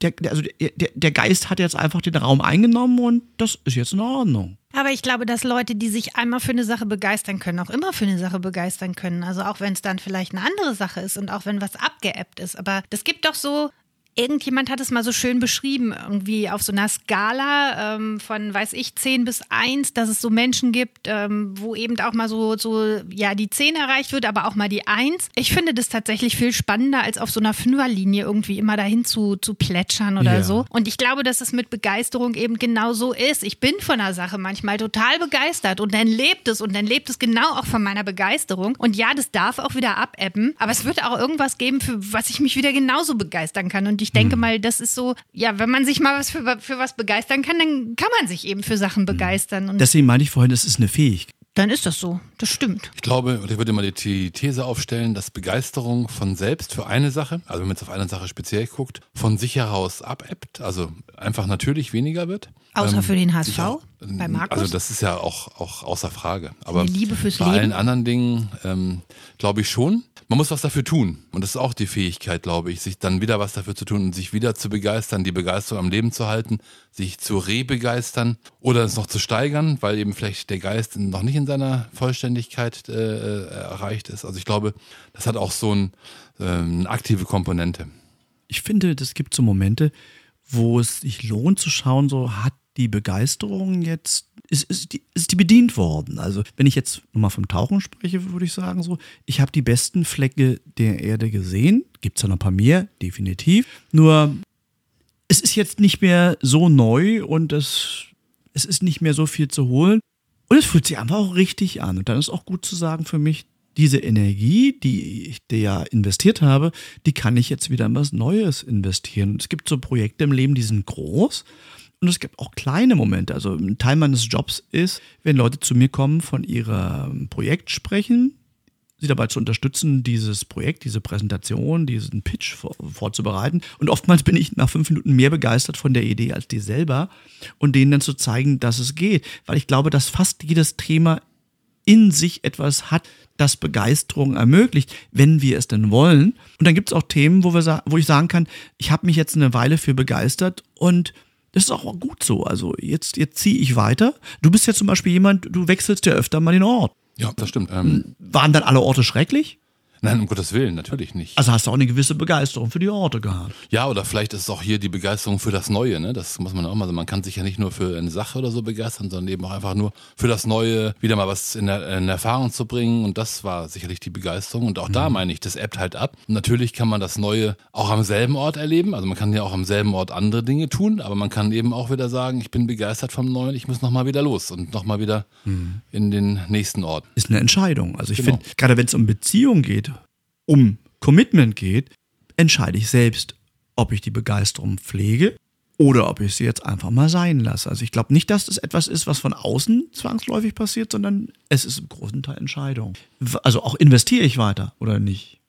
der, also der, der- Geist hat jetzt einfach den Raum eingenommen und das ist jetzt in Ordnung. Aber ich glaube, dass Leute, die sich einmal für eine Sache begeistern können, auch immer für eine Sache begeistern können. Also auch wenn es dann vielleicht eine andere Sache ist und auch wenn was abgeebbt ist. Aber das gibt doch so. Irgendjemand hat es mal so schön beschrieben, irgendwie auf so einer Skala ähm, von, weiß ich, 10 bis 1, dass es so Menschen gibt, ähm, wo eben auch mal so, so, ja, die 10 erreicht wird, aber auch mal die 1. Ich finde das tatsächlich viel spannender, als auf so einer Fünferlinie irgendwie immer dahin zu, zu plätschern oder Ja. so. Und ich glaube, dass es mit Begeisterung eben genau so ist. Ich bin von einer Sache manchmal total begeistert und dann lebt es und dann lebt es genau auch von meiner Begeisterung. Und ja, das darf auch wieder abebben, aber es wird auch irgendwas geben, für was ich mich wieder genauso begeistern kann. Und ich denke mal, das ist so, ja, wenn man sich mal was für, für was begeistern kann, dann kann man sich eben für Sachen begeistern. Und Deswegen meinte ich vorhin, das ist eine Fähigkeit. dann ist das so. Das stimmt. Ich glaube, oder ich würde mal die These aufstellen, dass Begeisterung von selbst für eine Sache, also wenn man jetzt auf eine Sache speziell guckt, von sich heraus abebbt, also einfach natürlich weniger wird. Außer Ähm, für den HSV, sich auch- bei Markus. Also das ist ja auch, auch außer Frage. Aber Die Liebe fürs bei Leben. allen anderen Dingen ähm, glaube ich schon. Man muss was dafür tun. Und das ist auch die Fähigkeit, glaube ich, sich dann wieder was dafür zu tun und sich wieder zu begeistern, die Begeisterung am Leben zu halten, sich zu rebegeistern oder es noch zu steigern, weil eben vielleicht der Geist noch nicht in seiner Vollständigkeit äh, äh, erreicht ist. Also ich glaube, das hat auch so ein, äh, eine aktive Komponente. Ich finde, es gibt so Momente, wo es sich lohnt zu schauen, so hat die Begeisterung jetzt, ist, ist, die, ist die bedient worden? Also wenn ich jetzt nochmal vom Tauchen spreche, würde ich sagen so, ich habe die besten Flecke der Erde gesehen. Gibt es ja noch ein paar mehr, definitiv. Nur es ist jetzt nicht mehr so neu und es, es ist nicht mehr so viel zu holen. Und es fühlt sich einfach auch richtig an. Und dann ist auch gut zu sagen für mich, diese Energie, die ich da ja investiert habe, die kann ich jetzt wieder in was Neues investieren. Es gibt so Projekte im Leben, die sind groß. Und es gibt auch kleine Momente. Also ein Teil meines Jobs ist, wenn Leute zu mir kommen, von ihrem Projekt sprechen, sie dabei zu unterstützen, dieses Projekt, diese Präsentation, diesen Pitch vor, vorzubereiten. Und oftmals bin ich nach fünf Minuten mehr begeistert von der Idee als die selber und denen dann zu zeigen, dass es geht. Weil ich glaube, dass fast jedes Thema in sich etwas hat, das Begeisterung ermöglicht, wenn wir es denn wollen. Und dann gibt es auch Themen, wo, wir, wo ich sagen kann, ich habe mich jetzt eine Weile für begeistert und das ist auch gut so. Also jetzt, jetzt ziehe ich weiter. Du bist ja zum Beispiel jemand, du wechselst ja öfter mal den Ort. Ja, das stimmt. Ähm, Waren dann alle Orte schrecklich? Nein, um Gottes Willen, natürlich nicht. Also hast du auch eine gewisse Begeisterung für die Orte gehabt. Ja, oder vielleicht ist es auch hier die Begeisterung für das Neue, ne? Das muss man auch mal sagen. Man kann sich ja nicht nur für eine Sache oder so begeistern, sondern eben auch einfach nur für das Neue, wieder mal was in, der, in Erfahrung zu bringen. Und das war sicherlich die Begeisterung. Und auch da Mhm. meine ich, das ebbt halt ab. Und natürlich kann man das Neue auch am selben Ort erleben. Also man kann ja auch am selben Ort andere Dinge tun, aber man kann eben auch wieder sagen, ich bin begeistert vom Neuen, ich muss nochmal wieder los und nochmal wieder Mhm. in den nächsten Ort. Ist eine Entscheidung. Also ich Genau. finde, gerade wenn es um Beziehung geht, um Commitment geht, entscheide ich selbst, ob ich die Begeisterung pflege oder ob ich sie jetzt einfach mal sein lasse. Also ich glaube nicht, dass das etwas ist, was von außen zwangsläufig passiert, sondern es ist im großen Teil Entscheidung. Also auch investiere ich weiter oder nicht?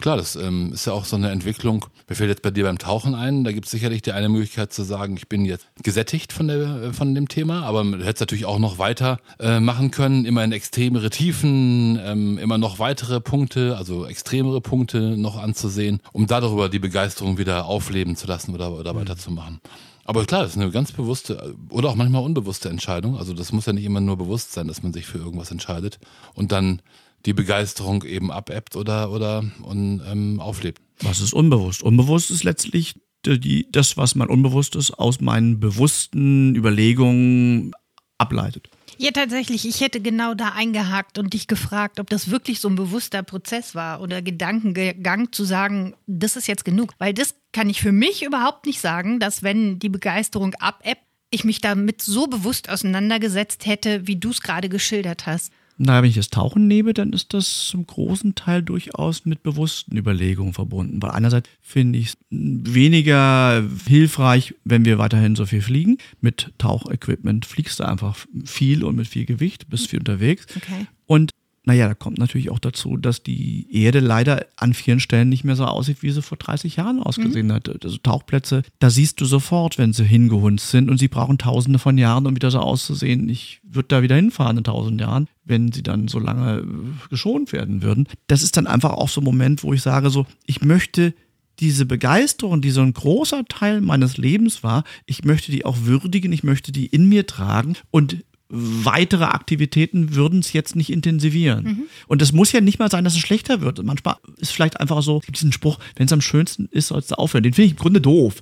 Klar, das ähm, ist ja auch so eine Entwicklung. Mir fällt jetzt bei dir beim Tauchen ein, da gibt es sicherlich die eine Möglichkeit zu sagen, ich bin jetzt gesättigt von, der, äh, von dem Thema, aber man hätte es natürlich auch noch weiter äh, machen können, immer in extremere Tiefen, ähm, immer noch weitere Punkte, also extremere Punkte noch anzusehen, um darüber die Begeisterung wieder aufleben zu lassen oder, oder weiterzumachen. Aber klar, das ist eine ganz bewusste oder auch manchmal unbewusste Entscheidung. Also das muss ja nicht immer nur bewusst sein, dass man sich für irgendwas entscheidet und dann die Begeisterung eben abebbt oder, oder und, ähm, auflebt. Was ist unbewusst? Unbewusst ist letztlich die, die, das, was mein Unbewusstes aus meinen bewussten Überlegungen ableitet. Ja, tatsächlich. Ich hätte genau da eingehakt und dich gefragt, ob das wirklich so ein bewusster Prozess war oder Gedankengang zu sagen, das ist jetzt genug. Weil das kann ich für mich überhaupt nicht sagen, dass wenn die Begeisterung abebbt, ich mich damit so bewusst auseinandergesetzt hätte, wie du es gerade geschildert hast. Na, wenn ich das Tauchen nehme, dann ist das zum großen Teil durchaus mit bewussten Überlegungen verbunden. Weil einerseits finde ich es weniger hilfreich, wenn wir weiterhin so viel fliegen. Mit Tauchequipment fliegst du einfach viel und mit viel Gewicht, bist viel unterwegs. Okay. Und naja, da kommt natürlich auch dazu, dass die Erde leider an vielen Stellen nicht mehr so aussieht, wie sie vor 30 Jahren ausgesehen hat. Also Tauchplätze, da siehst du sofort, wenn sie hingehunzt sind und sie brauchen tausende von Jahren, um wieder so auszusehen. Ich würde da wieder hinfahren in tausend Jahren, wenn sie dann so lange äh, geschont werden würden. Das ist dann einfach auch so ein Moment, wo ich sage so, ich möchte diese Begeisterung, die so ein großer Teil meines Lebens war, ich möchte die auch würdigen, ich möchte die in mir tragen und weitere Aktivitäten würden es jetzt nicht intensivieren. Und es muss ja nicht mal sein, dass es schlechter wird. Manchmal ist vielleicht einfach so, es gibt diesen Spruch, wenn es am schönsten ist, sollst du aufhören. Den finde ich im Grunde doof,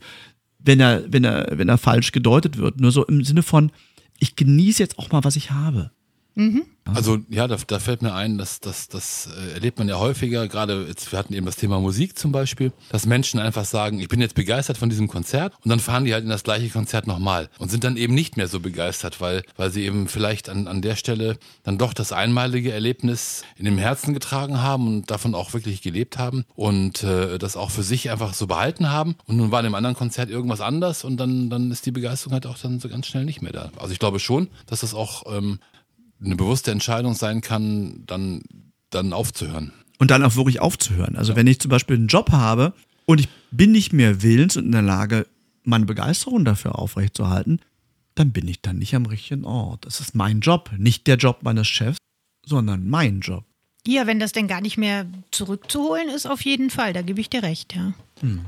wenn er, wenn er, wenn er falsch gedeutet wird. Nur so im Sinne von, ich genieße jetzt auch mal, was ich habe. Also ja, da, da fällt mir ein, dass das, das äh, erlebt man ja häufiger, gerade jetzt, wir hatten eben das Thema Musik zum Beispiel, dass Menschen einfach sagen, ich bin jetzt begeistert von diesem Konzert und dann fahren die halt in das gleiche Konzert nochmal und sind dann eben nicht mehr so begeistert, weil, weil sie eben vielleicht an, an der Stelle dann doch das einmalige Erlebnis in dem Herzen getragen haben und davon auch wirklich gelebt haben und äh, das auch für sich einfach so behalten haben. Und nun war in dem anderen Konzert irgendwas anders und dann, dann ist die Begeisterung halt auch dann so ganz schnell nicht mehr da. Also ich glaube schon, dass das auch ähm, eine bewusste Entscheidung sein kann, dann, dann aufzuhören. Und dann auch wirklich aufzuhören. Also wenn ich zum Beispiel einen Job habe und ich bin nicht mehr willens und in der Lage, meine Begeisterung dafür aufrechtzuerhalten, dann bin ich dann nicht am richtigen Ort. Das ist mein Job, nicht der Job meines Chefs, sondern mein Job. Ja, wenn das denn gar nicht mehr zurückzuholen ist, auf jeden Fall. Da gebe ich dir recht, ja.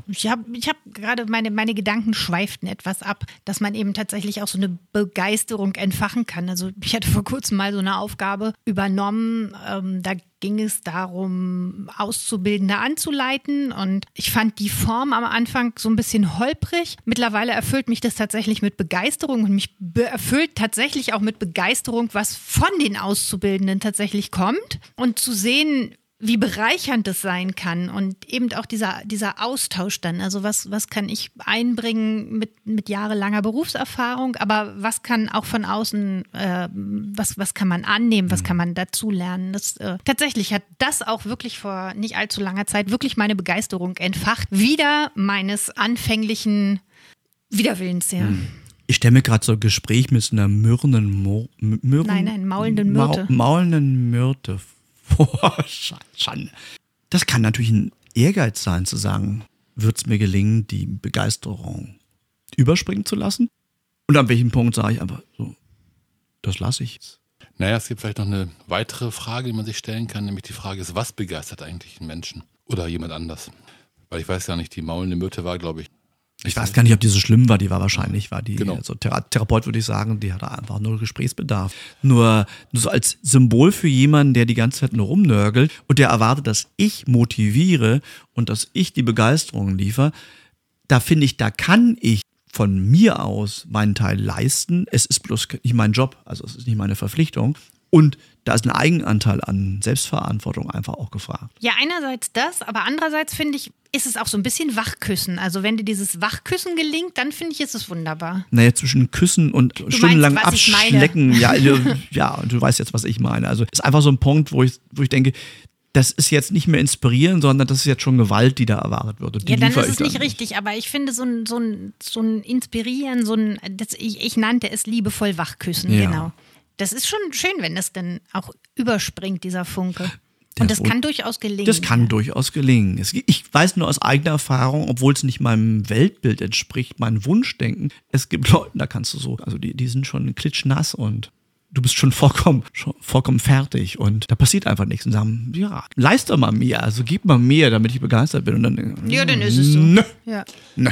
Ich habe ich hab gerade meine, meine Gedanken schweiften etwas ab, dass man eben tatsächlich auch so eine Begeisterung entfachen kann. Also ich hatte vor kurzem mal so eine Aufgabe übernommen. Ähm, da ging es darum, Auszubildende anzuleiten. Und ich fand die Form am Anfang so ein bisschen holprig. Mittlerweile erfüllt mich das tatsächlich mit Begeisterung und mich erfüllt tatsächlich auch mit Begeisterung, was von den Auszubildenden tatsächlich kommt. Und zu sehen, wie bereichernd es sein kann und eben auch dieser, dieser Austausch dann. Also was, was kann ich einbringen mit, mit jahrelanger Berufserfahrung, aber was kann auch von außen, äh, was, was kann man annehmen, was kann man dazulernen. Das, äh, tatsächlich hat das auch wirklich vor nicht allzu langer Zeit wirklich meine Begeisterung entfacht. Wieder meines anfänglichen Widerwillens, ja. Ich stelle mir gerade so ein Gespräch mit einer mürrenden Mo Mürren, Nein, nein, maulenden Myrte. maulenden Myrte [laughs] Sch- Schande. Das kann natürlich ein Ehrgeiz sein, zu sagen, wird es mir gelingen, die Begeisterung überspringen zu lassen? Und an welchem Punkt sage ich einfach so, das lasse ich. Naja, es gibt vielleicht noch eine weitere Frage, die man sich stellen kann, nämlich die Frage ist, was begeistert eigentlich einen Menschen oder jemand anders? Weil ich weiß ja nicht, die maulende Myrte war, glaube ich, Ich weiß gar nicht, ob die so schlimm war. Die war wahrscheinlich, war die, Genau. also Thera Therapeut würde ich sagen, die hatte einfach nur Gesprächsbedarf. Nur, nur so als Symbol für jemanden, der die ganze Zeit nur rumnörgelt und der erwartet, dass ich motiviere und dass ich die Begeisterung liefere, da finde ich, da kann ich von mir aus meinen Teil leisten. Es ist bloß nicht mein Job, also es ist nicht meine Verpflichtung. Und da ist ein Eigenanteil an Selbstverantwortung einfach auch gefragt. Ja, einerseits das, aber andererseits finde ich, ist es auch so ein bisschen Wachküssen. Also wenn dir dieses Wachküssen gelingt, dann finde ich, ist es wunderbar. Naja, zwischen Küssen und stundenlang was ich meine. abschlecken. Ja, [laughs] ja, du weißt jetzt, was ich meine. Also ist einfach so ein Punkt, wo ich, wo ich denke, das ist jetzt nicht mehr inspirieren, sondern das ist jetzt schon Gewalt, die da erwartet wird. Ja, dann ist es nicht richtig, aber ich finde so ein, so ein, so ein Inspirieren, so ein, das, ich, ich nannte es liebevoll Wachküssen, Ja. genau. Das ist schon schön, wenn das dann auch überspringt, dieser Funke. Und das kann durchaus gelingen. Das kann durchaus gelingen. Ich weiß nur aus eigener Erfahrung, obwohl es nicht meinem Weltbild entspricht, meinem Wunschdenken. Es gibt [laughs] Leute, da kannst du so, also die, die sind schon klitschnass und du bist schon [laughs] vollkommen, schon vollkommen fertig und da passiert einfach nichts und sagen, ja, leiste mal mehr, also gib mal mehr, damit ich begeistert bin und dann, Ja, dann ist es so. Nö, Ja. nö.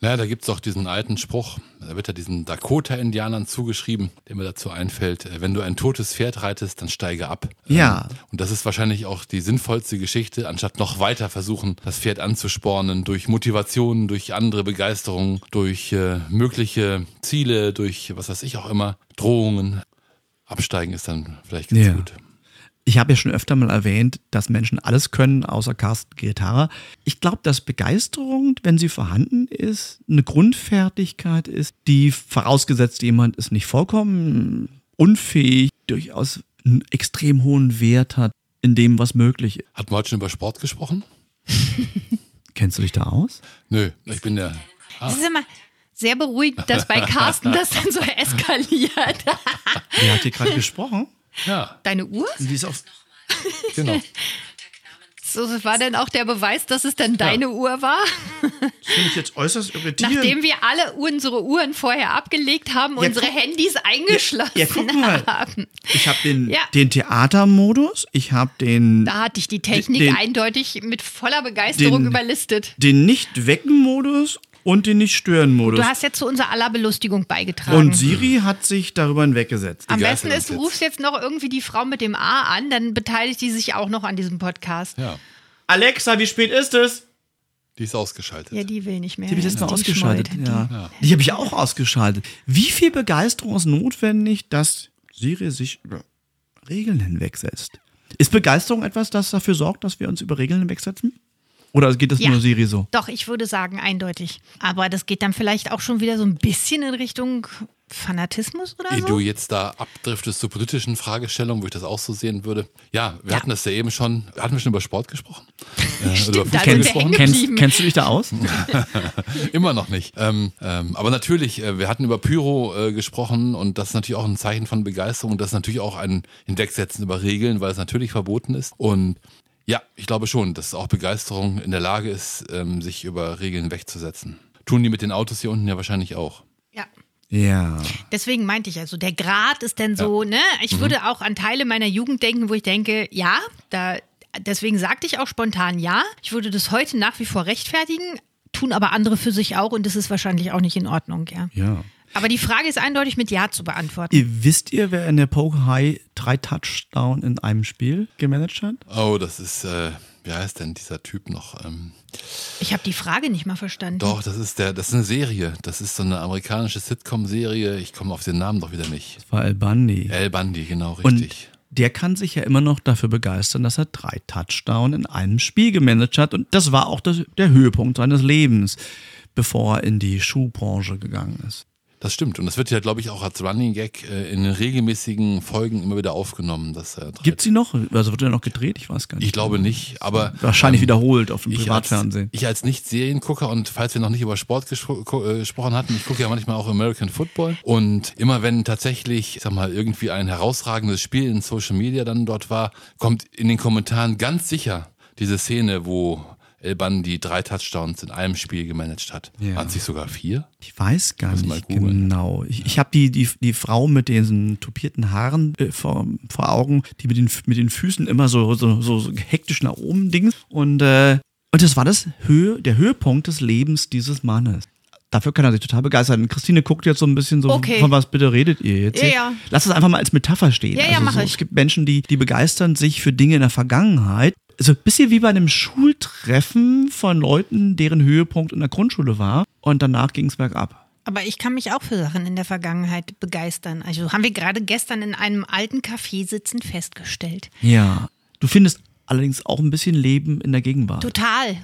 Naja, da gibt's doch diesen alten Spruch, da wird ja diesen Dakota-Indianern zugeschrieben, der mir dazu einfällt, äh, wenn du ein totes Pferd reitest, dann steige ab. Ja. Ähm, Und das ist wahrscheinlich auch die sinnvollste Geschichte, anstatt noch weiter versuchen, das Pferd anzuspornen durch Motivation, durch andere Begeisterung, durch äh, mögliche Ziele, durch was weiß ich auch immer, Drohungen. Absteigen ist dann vielleicht ganz Ja. gut. Ich habe ja schon öfter mal erwähnt, dass Menschen alles können, außer Carsten Gitarre. Ich glaube, dass Begeisterung, wenn sie vorhanden ist, eine Grundfertigkeit ist, die vorausgesetzt jemand ist nicht vollkommen unfähig, durchaus einen extrem hohen Wert hat in dem, was möglich ist. Wir heute schon über Sport gesprochen? [laughs] Kennst du dich da aus? Nö, ich bin der. Ah, Das ist immer sehr beruhigend, dass bei Carsten das dann so eskaliert. [laughs] Wer hat hier gerade gesprochen? Ja, Deine Uhr? Die ist auf genau. [laughs] So das war dann auch der Beweis, dass es dann deine Uhr war? finde ich jetzt äußerst irritierend. Nachdem wir alle unsere Uhren vorher abgelegt haben, Ja, unsere Handys eingeschlossen ja, guck mal. haben. ich habe den, Ja. den Theatermodus, ich habe den, Da hatte ich die Technik Den- eindeutig mit voller Begeisterung den- überlistet. den Nicht-Wecken-Modus und den Nicht-Stören-Modus. Du hast jetzt zu unserer aller Belustigung beigetragen. Und Siri hat sich darüber hinweggesetzt. Am besten ist, du jetzt. rufst jetzt noch irgendwie die Frau mit dem A an, dann beteiligt die sich auch noch an diesem Podcast. Ja, Alexa, wie spät ist es? die ist ausgeschaltet. Ja, die will nicht mehr. Die habe ich jetzt mal Die ausgeschaltet. schmollt. Ja. Die habe ich auch ausgeschaltet. Wie viel Begeisterung ist notwendig, dass Siri sich über Regeln hinwegsetzt? Ist Begeisterung etwas, das dafür sorgt, dass wir uns über Regeln hinwegsetzen? Oder geht das Ja. nur Siri so? Doch, ich würde sagen, eindeutig. Aber das geht dann vielleicht auch schon wieder so ein bisschen in Richtung Fanatismus oder Ehe so. du jetzt da abdriftest zu politischen Fragestellungen, wo ich das auch so sehen würde. Ja, wir Ja. hatten das ja eben schon. Hatten wir schon über Sport gesprochen? [laughs] Äh, Stimmt, oder über Fußball gesprochen? Kennst, kennst du dich da aus? [laughs] Immer noch nicht. Ähm, ähm, aber natürlich, äh, wir hatten über Pyro äh, gesprochen und das ist natürlich auch ein Zeichen von Begeisterung. Das ist natürlich auch ein Hinwegsetzen über Regeln, weil es natürlich verboten ist. Und ja, ich glaube schon, dass auch Begeisterung in der Lage ist, ähm, sich über Regeln wegzusetzen. Tun die mit den Autos hier unten ja wahrscheinlich auch. Ja. Ja. Deswegen meinte ich also, der Grad ist denn so, ne? Ich Mhm. würde auch an Teile meiner Jugend denken, wo ich denke, ja, da, deswegen sagte ich auch spontan ja. Ich würde das heute nach wie vor rechtfertigen, tun aber andere für sich auch und das ist wahrscheinlich auch nicht in Ordnung, ja. Ja. Aber die Frage ist eindeutig mit Ja zu beantworten. Ihr, wisst ihr, wer in der Poker High drei Touchdown in einem Spiel gemanagt hat? Oh, das ist, äh, wie heißt denn dieser Typ noch? Ähm, Ich habe die Frage nicht mal verstanden. doch, das ist der, das ist eine Serie. Das ist so eine amerikanische Sitcom-Serie. Ich komme auf den Namen doch wieder nicht. Das war Al Bundy. El Bundy, genau, Und richtig. der kann sich ja immer noch dafür begeistern, dass er drei Touchdown in einem Spiel gemanagt hat. Und das war auch das, der Höhepunkt seines Lebens, bevor er in die Schuhbranche gegangen ist. Das stimmt. Und das wird ja, glaube ich, auch als Running Gag äh, in regelmäßigen Folgen immer wieder aufgenommen. Dass, drei- Gibt sie noch? Also wird er noch gedreht? Ich weiß gar nicht. ich glaube nicht, aber. Wahrscheinlich ähm, wiederholt auf dem ich Privatfernsehen. Als, ich als Nicht-Seriengucker und falls wir noch nicht über Sport gespro äh, gesprochen hatten, ich gucke ja manchmal auch American Football und immer wenn tatsächlich, ich sag mal, irgendwie ein herausragendes Spiel in Social Media dann dort war, kommt in den Kommentaren ganz sicher diese Szene, wo El Bundy drei Touchdowns in einem Spiel gemanagt hat. Ja. Es nicht sogar vier? Ich weiß gar mal nicht genau. Ich, ich habe die, die, die Frau mit diesen tupierten Haaren äh, vor, vor Augen, die mit den, mit den Füßen immer so, so, so, so hektisch nach oben dings. Und, äh, und das war das Höhe, der Höhepunkt des Lebens dieses Mannes. Dafür kann er sich total begeistern. Christine guckt jetzt so ein bisschen so, Okay. von was bitte redet ihr jetzt? Ja, ja. Lass es einfach mal als Metapher stehen. Ja, ja, also mach so, ich. Es gibt Menschen, die, die begeistern sich für Dinge in der Vergangenheit. So ein bisschen wie bei einem Schultreffen von Leuten, deren Höhepunkt in der Grundschule war. Und danach ging es bergab. Aber ich kann mich auch für Sachen in der Vergangenheit begeistern. Also haben wir gerade gestern in einem alten Café sitzen festgestellt. Ja. Du findest allerdings auch ein bisschen Leben in der Gegenwart. Total.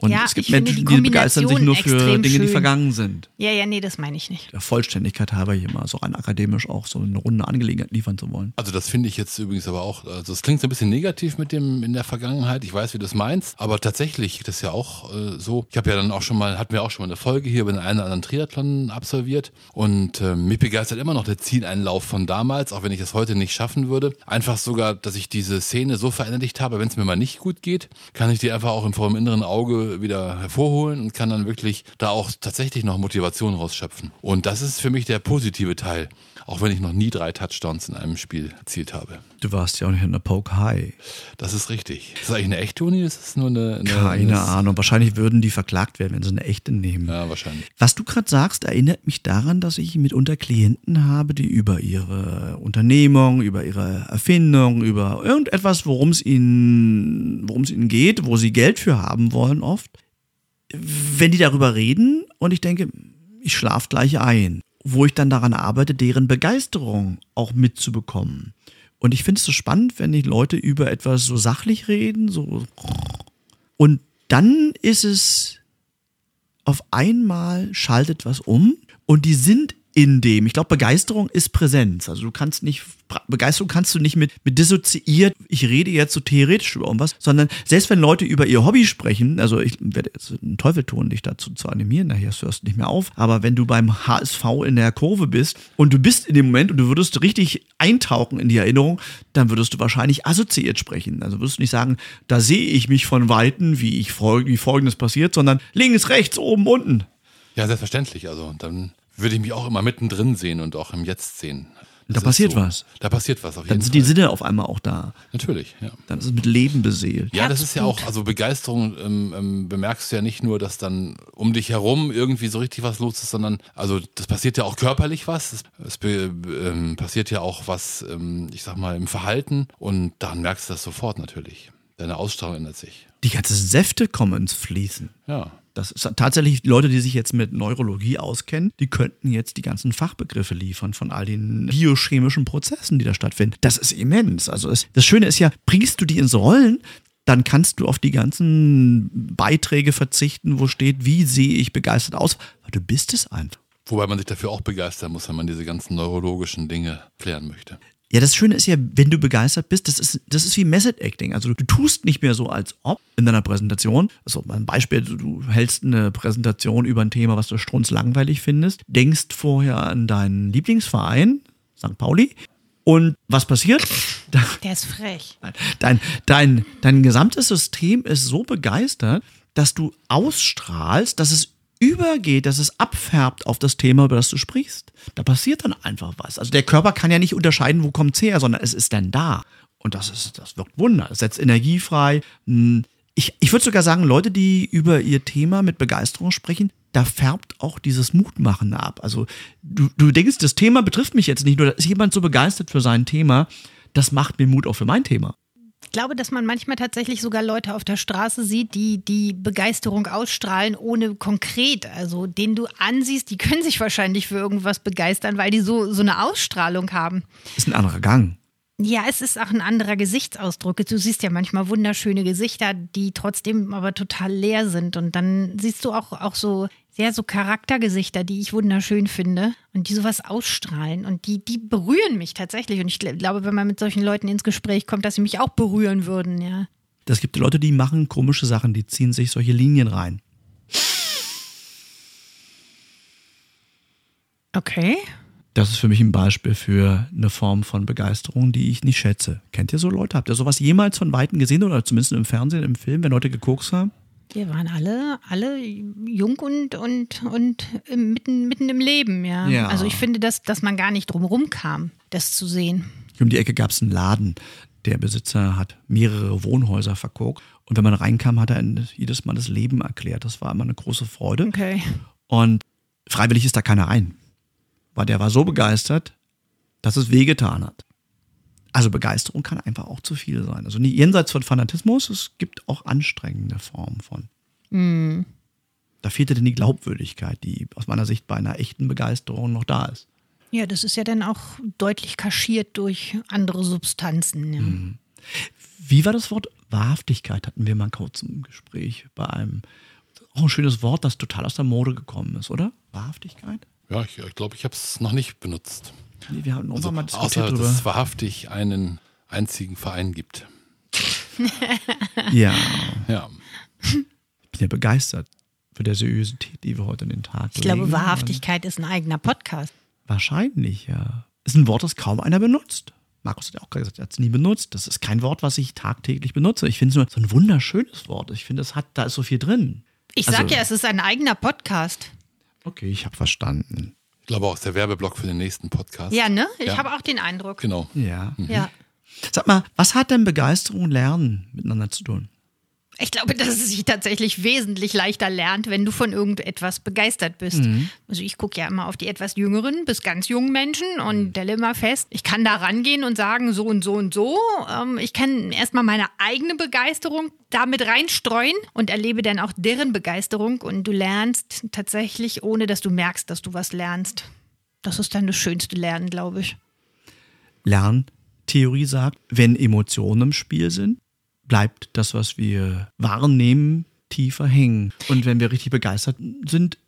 Und ja, es gibt ich Menschen, die die begeistern sich nur für Dinge, extrem die schön. vergangen sind. Ja, ja, nee, das meine ich nicht. Der Vollständigkeit halber hier mal so rein akademisch auch so eine runde Angelegenheit liefern zu wollen. Also das finde ich jetzt übrigens aber auch, also es klingt so ein bisschen negativ mit dem in der Vergangenheit. Ich weiß, wie du das meinst, aber tatsächlich das ist ja auch äh, so. Ich habe ja dann auch schon mal, hatten wir auch schon mal eine Folge hier über den einen oder anderen Triathlon absolviert und äh, mich begeistert immer noch der Zieleinlauf von damals, auch wenn ich es heute nicht schaffen würde. Einfach sogar, dass ich diese Szene so verinnerlicht habe, wenn es mir mal nicht gut geht, kann ich die einfach auch im, vor dem inneren Auge wieder hervorholen und kann dann wirklich da auch tatsächlich noch Motivation rausschöpfen. Und das ist für mich der positive Teil, auch wenn ich noch nie drei Touchdowns in einem Spiel erzielt habe. Du warst ja auch nicht in der Poke High. Das ist richtig. Ist das eigentlich eine echte Uni? Das ist nur eine. eine Keine eine, Ahnung. Wahrscheinlich würden die verklagt werden, wenn sie eine echte nehmen. Ja, wahrscheinlich. Was du gerade sagst, erinnert mich daran, dass ich mitunter Klienten habe, die über ihre Unternehmung, über ihre Erfindung, über irgendetwas, worum es ihnen, worum es ihnen geht, wo sie Geld für haben wollen, oft, wenn die darüber reden und ich denke, ich schlafe gleich ein, wo ich dann daran arbeite, deren Begeisterung auch mitzubekommen. Und ich finde es so spannend, wenn die Leute über etwas so sachlich reden, so und dann ist es auf einmal schaltet was um und die sind in dem. Ich glaube, Begeisterung ist Präsenz. Also du kannst nicht, Begeisterung kannst du nicht mit, mit dissoziiert, ich rede jetzt so theoretisch über irgendwas, sondern selbst wenn Leute über ihr Hobby sprechen, also ich werde jetzt einen Teufel tun, dich dazu zu animieren, nachher hörst du nicht mehr auf, aber wenn du beim HSV in der Kurve bist und du bist in dem Moment und du würdest richtig eintauchen in die Erinnerung, dann würdest du wahrscheinlich assoziiert sprechen. Also würdest du nicht sagen, da sehe ich mich von Weitem, wie ich wie folgendes passiert, sondern links, rechts, oben, unten. Ja, selbstverständlich. Also dann würde ich mich auch immer mittendrin sehen und auch im Jetzt sehen. Das Da passiert was. Da passiert was auf Dann jeden sind Fall. die Sinne auf einmal auch da. Natürlich, ja. Dann ist es mit Leben beseelt. Ja, das ist ja auch, also Begeisterung ähm, ähm, bemerkst du ja nicht nur, dass dann um dich herum irgendwie so richtig was los ist, sondern also das passiert ja auch körperlich was, es, es ähm, passiert ja auch was, ähm, ich sag mal, im Verhalten und dann merkst du das sofort natürlich. Deine Ausstrahlung ändert sich. Die ganzen Säfte kommen ins Fließen. Ja. Das ist tatsächlich Leute, die sich jetzt mit Neurologie auskennen, die könnten jetzt die ganzen Fachbegriffe liefern von all den biochemischen Prozessen, die da stattfinden. Das ist immens. Also es, das Schöne ist ja, bringst du die ins Rollen, dann kannst du auf die ganzen Beiträge verzichten, wo steht, wie sehe ich begeistert aus, weil du bist es einfach. Wobei man sich dafür auch begeistern muss, wenn man diese ganzen neurologischen Dinge klären möchte. Ja, das Schöne ist ja, wenn du begeistert bist, das ist, das ist wie Method Acting. Also du tust nicht mehr so, als ob in deiner Präsentation. Also ein Beispiel, du, hältst eine Präsentation über ein Thema, was du strunzlangweilig findest, denkst vorher an deinen Lieblingsverein, St. Pauli, und was passiert? [laughs] Der ist frech. Dein, dein, dein gesamtes System ist so begeistert, dass du ausstrahlst, dass es übergeht, dass es abfärbt auf das Thema, über das du sprichst. Da passiert dann einfach was. Also der Körper kann ja nicht unterscheiden, wo kommt's her, sondern es ist dann da. Und das ist, das wirkt Wunder. Es setzt Energie frei. Hm, Ich, ich würde sogar sagen, Leute, die über ihr Thema mit Begeisterung sprechen, da färbt auch dieses Mutmachen ab. Also du, du denkst, das Thema betrifft mich jetzt nicht nur, da ist jemand so begeistert für sein Thema, das macht mir Mut auch für mein Thema. Ich glaube, dass man manchmal tatsächlich sogar Leute auf der Straße sieht, die die Begeisterung ausstrahlen, ohne konkret. Also denen du ansiehst, die können sich wahrscheinlich für irgendwas begeistern, weil die so, so eine Ausstrahlung haben. Ist ein anderer Gang. Ja, es ist auch ein anderer Gesichtsausdruck. Du siehst ja manchmal wunderschöne Gesichter, die trotzdem aber total leer sind. Und dann siehst du auch, auch so sehr so Charaktergesichter, die ich wunderschön finde und die sowas ausstrahlen. Und die, die berühren mich tatsächlich. Und ich gl- glaube, wenn man mit solchen Leuten ins Gespräch kommt, dass sie mich auch berühren würden, ja. Das gibt Leute, die machen komische Sachen, die ziehen sich solche Linien rein. Okay. Das ist für mich ein Beispiel für eine Form von Begeisterung, die ich nicht schätze. Kennt ihr so Leute? Habt ihr sowas jemals von Weitem gesehen oder zumindest im Fernsehen, im Film, wenn Leute gekokst haben? Wir waren alle, alle jung und, und, und mitten, mitten im Leben, ja. Ja. Also ich finde, dass, dass man gar nicht drumherum kam, das zu sehen. Um die Ecke gab es einen Laden. Der Besitzer hat mehrere Wohnhäuser verkokt. Und wenn man reinkam, hat er jedes Mal das Leben erklärt. Das war immer eine große Freude. Okay. Und Freiwillig ist da keiner rein. Weil der war so begeistert, dass es wehgetan hat. Also Begeisterung kann einfach auch zu viel sein. Also nie jenseits von Fanatismus, es gibt auch anstrengende Formen von. Mm. Da fehlt dann die Glaubwürdigkeit, die aus meiner Sicht bei einer echten Begeisterung noch da ist. Ja, das ist ja dann auch deutlich kaschiert durch andere Substanzen. Ja. Mhm. Wie war das Wort Wahrhaftigkeit? Hatten wir mal kurz im Gespräch bei einem. Auch ein schönes Wort, das total aus der Mode gekommen ist, oder? Wahrhaftigkeit? Ja, ich glaube, ich, glaub, ich habe es noch nicht benutzt. Nee, wir haben Also, mal diskutiert außer, drüber. dass es wahrhaftig einen einzigen Verein gibt. Ja, Ja. ich bin ja begeistert für der Seriosität, die wir heute in den Tag Ich glaube, legen. Wahrhaftigkeit ist ein eigener Podcast. Wahrscheinlich, ja. Ist ein Wort, das kaum einer benutzt. Markus hat ja auch gerade gesagt, er hat es nie benutzt. Das ist kein Wort, was ich tagtäglich benutze. Ich finde es nur so ein wunderschönes Wort. Ich finde, es hat, da ist so viel drin. Ich Also- sag ja, es ist ein eigener Podcast. Okay, ich habe verstanden. Ich glaube auch, ist der Werbeblock für den nächsten Podcast. Ja, ne? Ich Ja. habe auch den Eindruck. Genau. Ja. Ja. Sag mal, was hat denn Begeisterung und Lernen miteinander zu tun? Ich glaube, dass es sich tatsächlich wesentlich leichter lernt, wenn du von irgendetwas begeistert bist. Also ich gucke ja immer auf die etwas jüngeren bis ganz jungen Menschen und stelle immer fest, ich kann da rangehen und sagen, so und so und so. Ähm, ich kann erstmal meine eigene Begeisterung damit reinstreuen und erlebe dann auch deren Begeisterung und du lernst tatsächlich, ohne dass du merkst, dass du was lernst. Das ist dann das schönste Lernen, glaube ich. Lerntheorie sagt, wenn Emotionen im Spiel sind, bleibt das, was wir wahrnehmen, tiefer hängen. Und wenn wir richtig begeistert sind,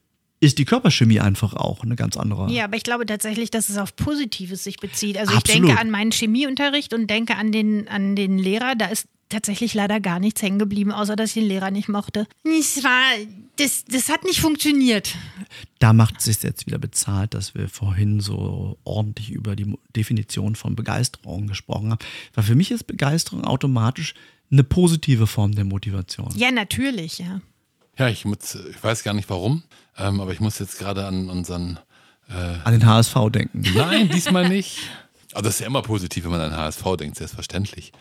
ist die Körperchemie einfach auch eine ganz andere. Ja, aber ich glaube tatsächlich, dass es auf Positives sich bezieht. Also Absolut. ich denke an meinen Chemieunterricht und denke an den, an den Lehrer. Da ist tatsächlich leider gar nichts hängen geblieben, außer dass ich den Lehrer nicht mochte. Es war, das, das hat nicht funktioniert. Da macht es sich jetzt wieder bezahlt, dass wir vorhin so ordentlich über die Definition von Begeisterung gesprochen haben. Weil für mich ist Begeisterung automatisch eine positive Form der Motivation. Ja, natürlich, ja. Ja, ich, muss, ich weiß gar nicht warum, ähm, aber ich muss jetzt gerade an unseren. An den HSV denken. Nein, diesmal nicht. Also das ist ja immer positiv, wenn man an HSV denkt, selbstverständlich.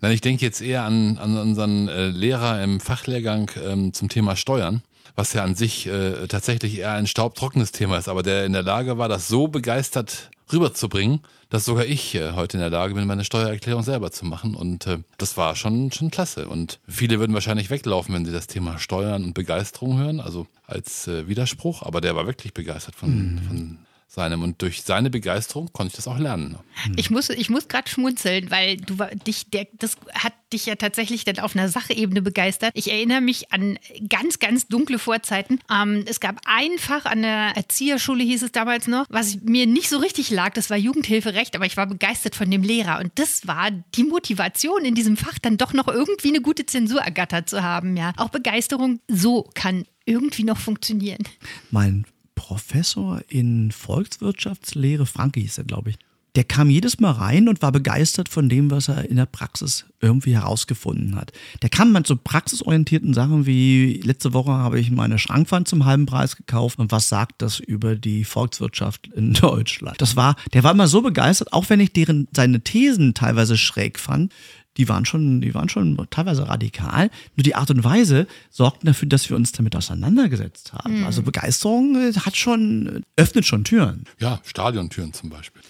Nein, ich denke jetzt eher an, an unseren äh, Lehrer im Fachlehrgang ähm, zum Thema Steuern, was ja an sich äh, tatsächlich eher ein staubtrockenes Thema ist, aber der in der Lage war, das so begeistert rüberzubringen, dass sogar ich äh, heute in der Lage bin, meine Steuererklärung selber zu machen. Und äh, das war schon, schon klasse. Und viele würden wahrscheinlich weglaufen, wenn sie das Thema Steuern und Begeisterung hören, also als äh, Widerspruch. Aber der war wirklich begeistert von, von seinem. Und durch seine Begeisterung konnte ich das auch lernen. Ich muss, ich muss gerade schmunzeln, weil du war- dich, der, das hat dich ja tatsächlich dann auf einer Sachebene begeistert. Ich erinnere mich an ganz, ganz dunkle Vorzeiten. Ähm, es gab ein Fach an der Erzieherschule, hieß es damals noch, was mir nicht so richtig lag. Das war Jugendhilferecht, aber ich war begeistert von dem Lehrer. Und das war die Motivation in diesem Fach, dann doch noch irgendwie eine gute Zensur ergattert zu haben. Ja, auch Begeisterung so kann irgendwie noch funktionieren. mein Professor in Volkswirtschaftslehre, Franke hieß er, glaube ich, der kam jedes Mal rein und war begeistert von dem, was er in der Praxis irgendwie herausgefunden hat. Der kam mit so praxisorientierten Sachen wie, letzte Woche habe ich meine Schrankwand zum halben Preis gekauft und was sagt das über die Volkswirtschaft in [laughs] Deutschland? Das war, der war immer so begeistert, auch wenn ich deren, seine Thesen teilweise schräg fand, die waren schon, die waren schon teilweise radikal. Nur die Art und Weise sorgten dafür, dass wir uns damit auseinandergesetzt haben. Also Begeisterung äh, hat schon, öffnet schon Türen. Ja, Stadiontüren zum Beispiel.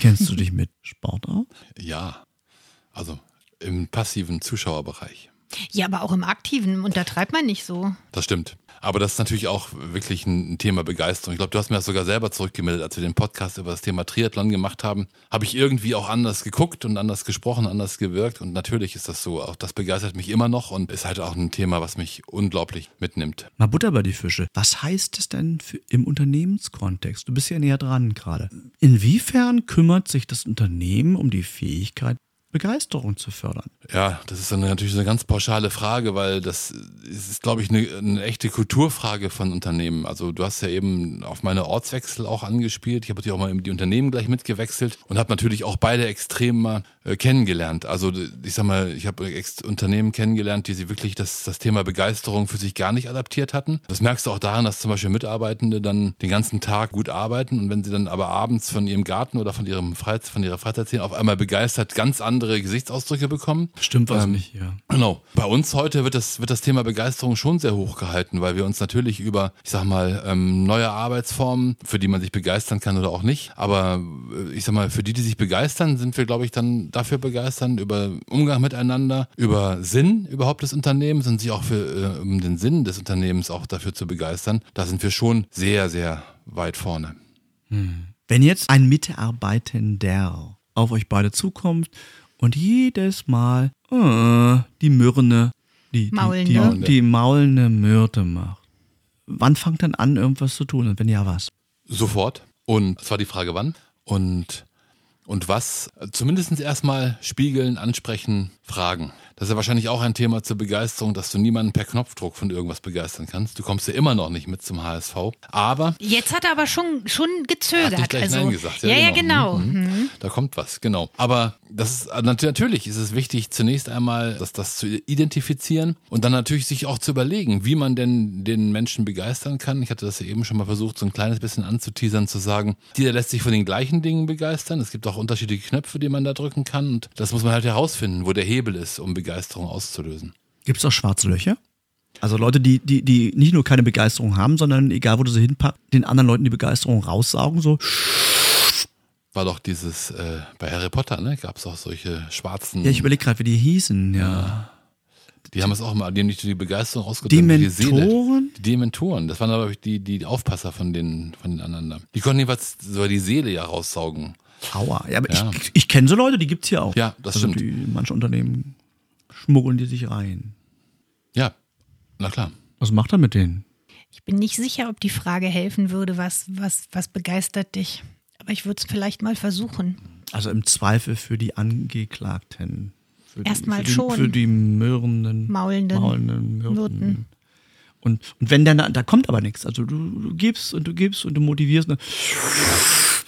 Kennst du dich mit Sport aus? Ja, also im passiven Zuschauerbereich. Ja, aber auch im Aktiven untertreibt man nicht so. Das stimmt. Aber das ist natürlich auch wirklich ein Thema Begeisterung. Ich glaube, du hast mir das sogar selber zurückgemeldet, als wir den Podcast über das Thema Triathlon gemacht haben. Habe ich irgendwie auch anders geguckt und anders gesprochen, anders gewirkt. Und natürlich ist das so. Auch das begeistert mich immer noch und ist halt auch ein Thema, was mich unglaublich mitnimmt. Mal Butter bei die Fische. Was heißt es denn im Unternehmenskontext? Du bist ja näher dran gerade. Inwiefern kümmert sich das Unternehmen um die Fähigkeit, Begeisterung zu fördern? Ja, das ist eine, natürlich eine ganz pauschale Frage, weil das ist, glaube ich, eine, eine echte Kulturfrage von Unternehmen. Also du hast ja eben auf meine Ortswechsel auch angespielt. Ich habe natürlich auch mal die Unternehmen gleich mitgewechselt und habe natürlich auch beide Extreme mal äh, kennengelernt. Also ich sag mal, ich habe Unternehmen kennengelernt, die sie wirklich das, das Thema Begeisterung für sich gar nicht adaptiert hatten. Das merkst du auch daran, dass zum Beispiel Mitarbeitende dann den ganzen Tag gut arbeiten und wenn sie dann aber abends von ihrem Garten oder von ihrem Freiz von ihrer Freizeit auf einmal begeistert ganz andere Gesichtsausdrücke bekommen. Stimmt was Ähm, nicht, ja. Genau. Bei uns heute wird das, wird das Thema Begeisterung schon sehr hoch gehalten, weil wir uns natürlich über, ich sag mal, ähm, neue Arbeitsformen, für die man sich begeistern kann oder auch nicht, aber äh, ich sag mal, für die, die sich begeistern, sind wir, glaube ich, dann dafür begeistern, über Umgang miteinander, über Sinn überhaupt des Unternehmens und sich auch für, äh, um den Sinn des Unternehmens auch dafür zu begeistern. Da sind wir schon sehr, sehr weit vorne. Wenn jetzt ein Mitarbeitender auf euch beide zukommt und jedes Mal äh, die Myrne, die, Maulende. die, die, die maulende Myrte macht, wann fangt dann an, irgendwas zu tun? Und wenn ja, was? Sofort. Und es war die Frage, wann und, und was. Zumindest erstmal spiegeln, ansprechen, fragen. Das ist ja wahrscheinlich auch ein Thema zur Begeisterung, dass du niemanden per Knopfdruck von irgendwas begeistern kannst. Du kommst ja immer noch nicht mit zum HSV. Aber Jetzt hat er aber schon, schon hat gezögert. nicht gleich also, Nein gesagt. Ja, ja, genau. Mhm. Mhm. Da kommt was, genau. Aber das ist nat- natürlich ist es wichtig, zunächst einmal das, das zu identifizieren und dann natürlich sich auch zu überlegen, wie man denn den Menschen begeistern kann. Ich hatte das ja eben schon mal versucht, so ein kleines bisschen anzuteasern, zu sagen, jeder lässt sich von den gleichen Dingen begeistern. Es gibt auch unterschiedliche Knöpfe, die man da drücken kann und das muss man halt herausfinden, wo der Hebel ist, um Begeisterung auszulösen. Gibt es auch schwarze Löcher? Also Leute, die, die, die nicht nur keine Begeisterung haben, sondern egal wo du sie hinpackst, den anderen Leuten die Begeisterung raussaugen, so. War doch dieses, äh, bei Harry Potter, ne, gab es auch solche schwarzen, Ja, ich überlege gerade, wie die hießen, ja. die haben es auch mal, die haben nicht die Begeisterung ausgedrückt, sondern die. Dementoren? Die Dementoren, das waren glaube ich die, die Aufpasser von den, von den anderen. da. Die konnten jeweils so die Seele ja raussaugen. Aua. Ja, aber Ja. ich, ich kenne so Leute, die gibt's hier auch. Ja, das also stimmt. Die, manche Unternehmen schmuggeln die sich rein. Ja, na klar. Was macht er mit denen? Ich bin nicht sicher, ob die Frage helfen würde, was, was, was begeistert dich. Aber ich würde es vielleicht mal versuchen. Also im Zweifel für die Angeklagten. Für die- Erstmal für die, schon. Für die mürrenden, Maulenden maulenden Myrten. Myrten. Und, und wenn dann, da kommt aber nichts. Also du, du gibst und du gibst und du motivierst. Und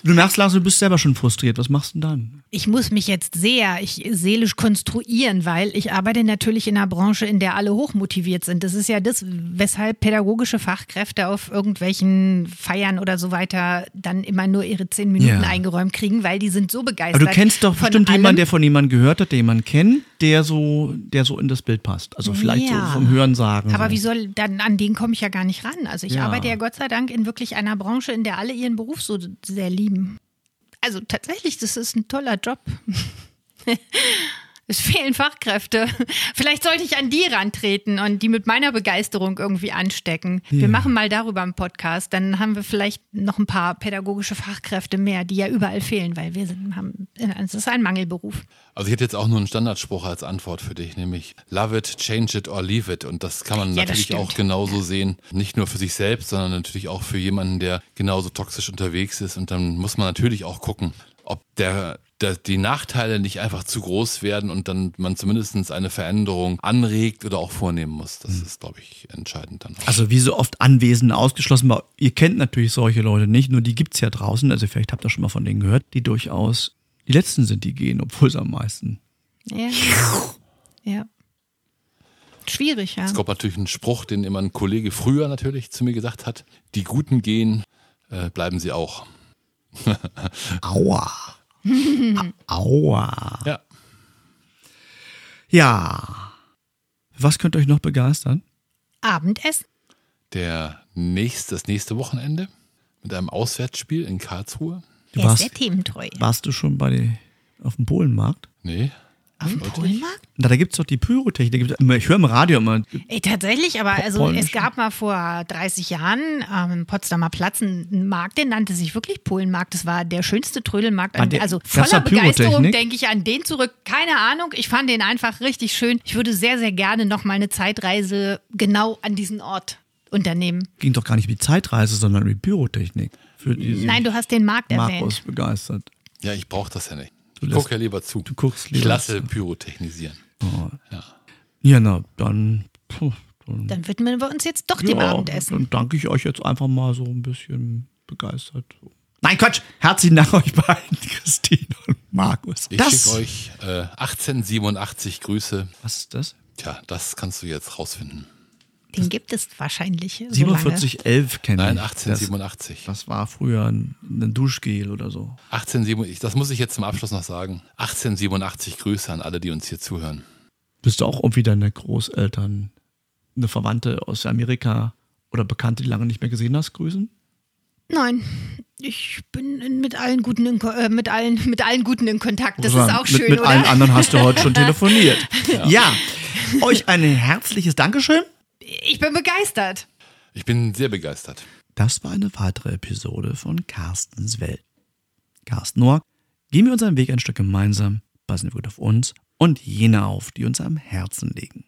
du merkst langsam, du bist selber schon frustriert. Was machst du denn dann? Ich muss mich jetzt sehr ich, seelisch konstruieren, weil ich arbeite natürlich in einer Branche, in der alle hochmotiviert sind. Das ist ja das, weshalb pädagogische Fachkräfte auf irgendwelchen Feiern oder so weiter dann immer nur ihre zehn Minuten Ja. eingeräumt kriegen, weil die sind so begeistert. Aber du kennst doch bestimmt jemanden, der von jemandem gehört hat, der jemanden kennt, der so, der so in das Bild passt. Also vielleicht Ja. so vom Hören sagen. Aber so. wie soll, dann an den komme ich ja gar nicht ran. Also ich Ja. arbeite ja Gott sei Dank in wirklich einer Branche, in der alle ihren Beruf so sehr lieben. Also tatsächlich, das ist ein toller Job. [laughs] Es fehlen Fachkräfte. [laughs] Vielleicht sollte ich an die rantreten und die mit meiner Begeisterung irgendwie anstecken. Wir machen mal darüber einen Podcast. Dann haben wir vielleicht noch ein paar pädagogische Fachkräfte mehr, die ja überall fehlen, weil wir sind, haben, es ist ein Mangelberuf. Also ich hätte jetzt auch nur einen Standardspruch als Antwort für dich, nämlich love it, change it or leave it. Und das kann man Ja, natürlich auch genauso sehen. Nicht nur für sich selbst, sondern natürlich auch für jemanden, der genauso toxisch unterwegs ist. Und dann muss man natürlich auch gucken, ob der die Nachteile nicht einfach zu groß werden und dann man zumindest eine Veränderung anregt oder auch vornehmen muss. Das ist, glaube ich, entscheidend dann. auch. Also wie so oft Anwesende ausgeschlossen, aber ihr kennt natürlich solche Leute nicht, nur die gibt's ja draußen, also vielleicht habt ihr schon mal von denen gehört, die durchaus die Letzten sind, die gehen, obwohl es am meisten. Ja. ja. Schwierig, ja. Es kommt natürlich ein Spruch, den immer ein Kollege früher natürlich zu mir gesagt hat. Die Guten gehen, äh, bleiben sie auch. [laughs] Aua. Aua. Ja. Ja. Was könnte euch noch begeistern? Abendessen? der nächste, das nächste Wochenende mit einem Auswärtsspiel in Karlsruhe. Du ist warst, sehr thementreu. warst du schon bei auf dem Polenmarkt? Nee. Polenmarkt? Na, da gibt's doch die Pyrotechnik. Da gibt's- Ich höre im Radio immer. Ey, tatsächlich, aber also Polnisch. es gab mal vor 30 Jahren ähm, im Potsdamer Platz einen Markt, der nannte sich wirklich Polenmarkt. Das war der schönste Trödelmarkt. War An, der- also voller Begeisterung Pyrotechnik? denke ich an den zurück. Keine Ahnung, ich fand den einfach richtig schön. Ich würde sehr, sehr gerne noch mal eine Zeitreise genau an diesen Ort unternehmen. Ging doch gar nicht wie Zeitreise, sondern wie Pyrotechnik. Für die sich Nein, du hast den Markt erwähnt. Markus begeistert. Ja, ich brauche das ja nicht. Du Ich lässt- gucke ja lieber zu. du guckst ich lieber lasse Pyrotechnisieren. Ja, na, dann, puh, dann, Dann widmen wir uns jetzt doch dem ja, Abendessen. dann danke ich euch jetzt einfach mal so ein bisschen begeistert. Nein, Quatsch. Herzlichen Dank euch beiden, [laughs] Christine und Markus. Ich schicke euch äh, 1887 Grüße. Was ist das? Tja, das kannst du jetzt rausfinden. Den gibt es wahrscheinlich. So 4711 kenne Nein, ich. 1887. Das, das war früher ein, ein Duschgel oder so. 1887, das muss ich jetzt zum Abschluss noch sagen. 1887 Grüße an alle, die uns hier zuhören. Bist du auch irgendwie deine Großeltern, eine Verwandte aus Amerika oder Bekannte, die lange nicht mehr gesehen hast, grüßen? Nein, ich bin in- mit allen Guten in, äh, mit allen mit allen Guten in Kontakt. Das Oder ist auch mit, schön, Mit oder? allen anderen hast du heute schon [laughs] telefoniert. ja. Euch ein herzliches Dankeschön. Ich bin begeistert. Ich bin sehr begeistert. Das war eine weitere Episode von Carstens Welt. Carsten Noah, gehen wir unseren Weg ein Stück gemeinsam, passen wir gut auf uns und jene auf, die uns am Herzen liegen.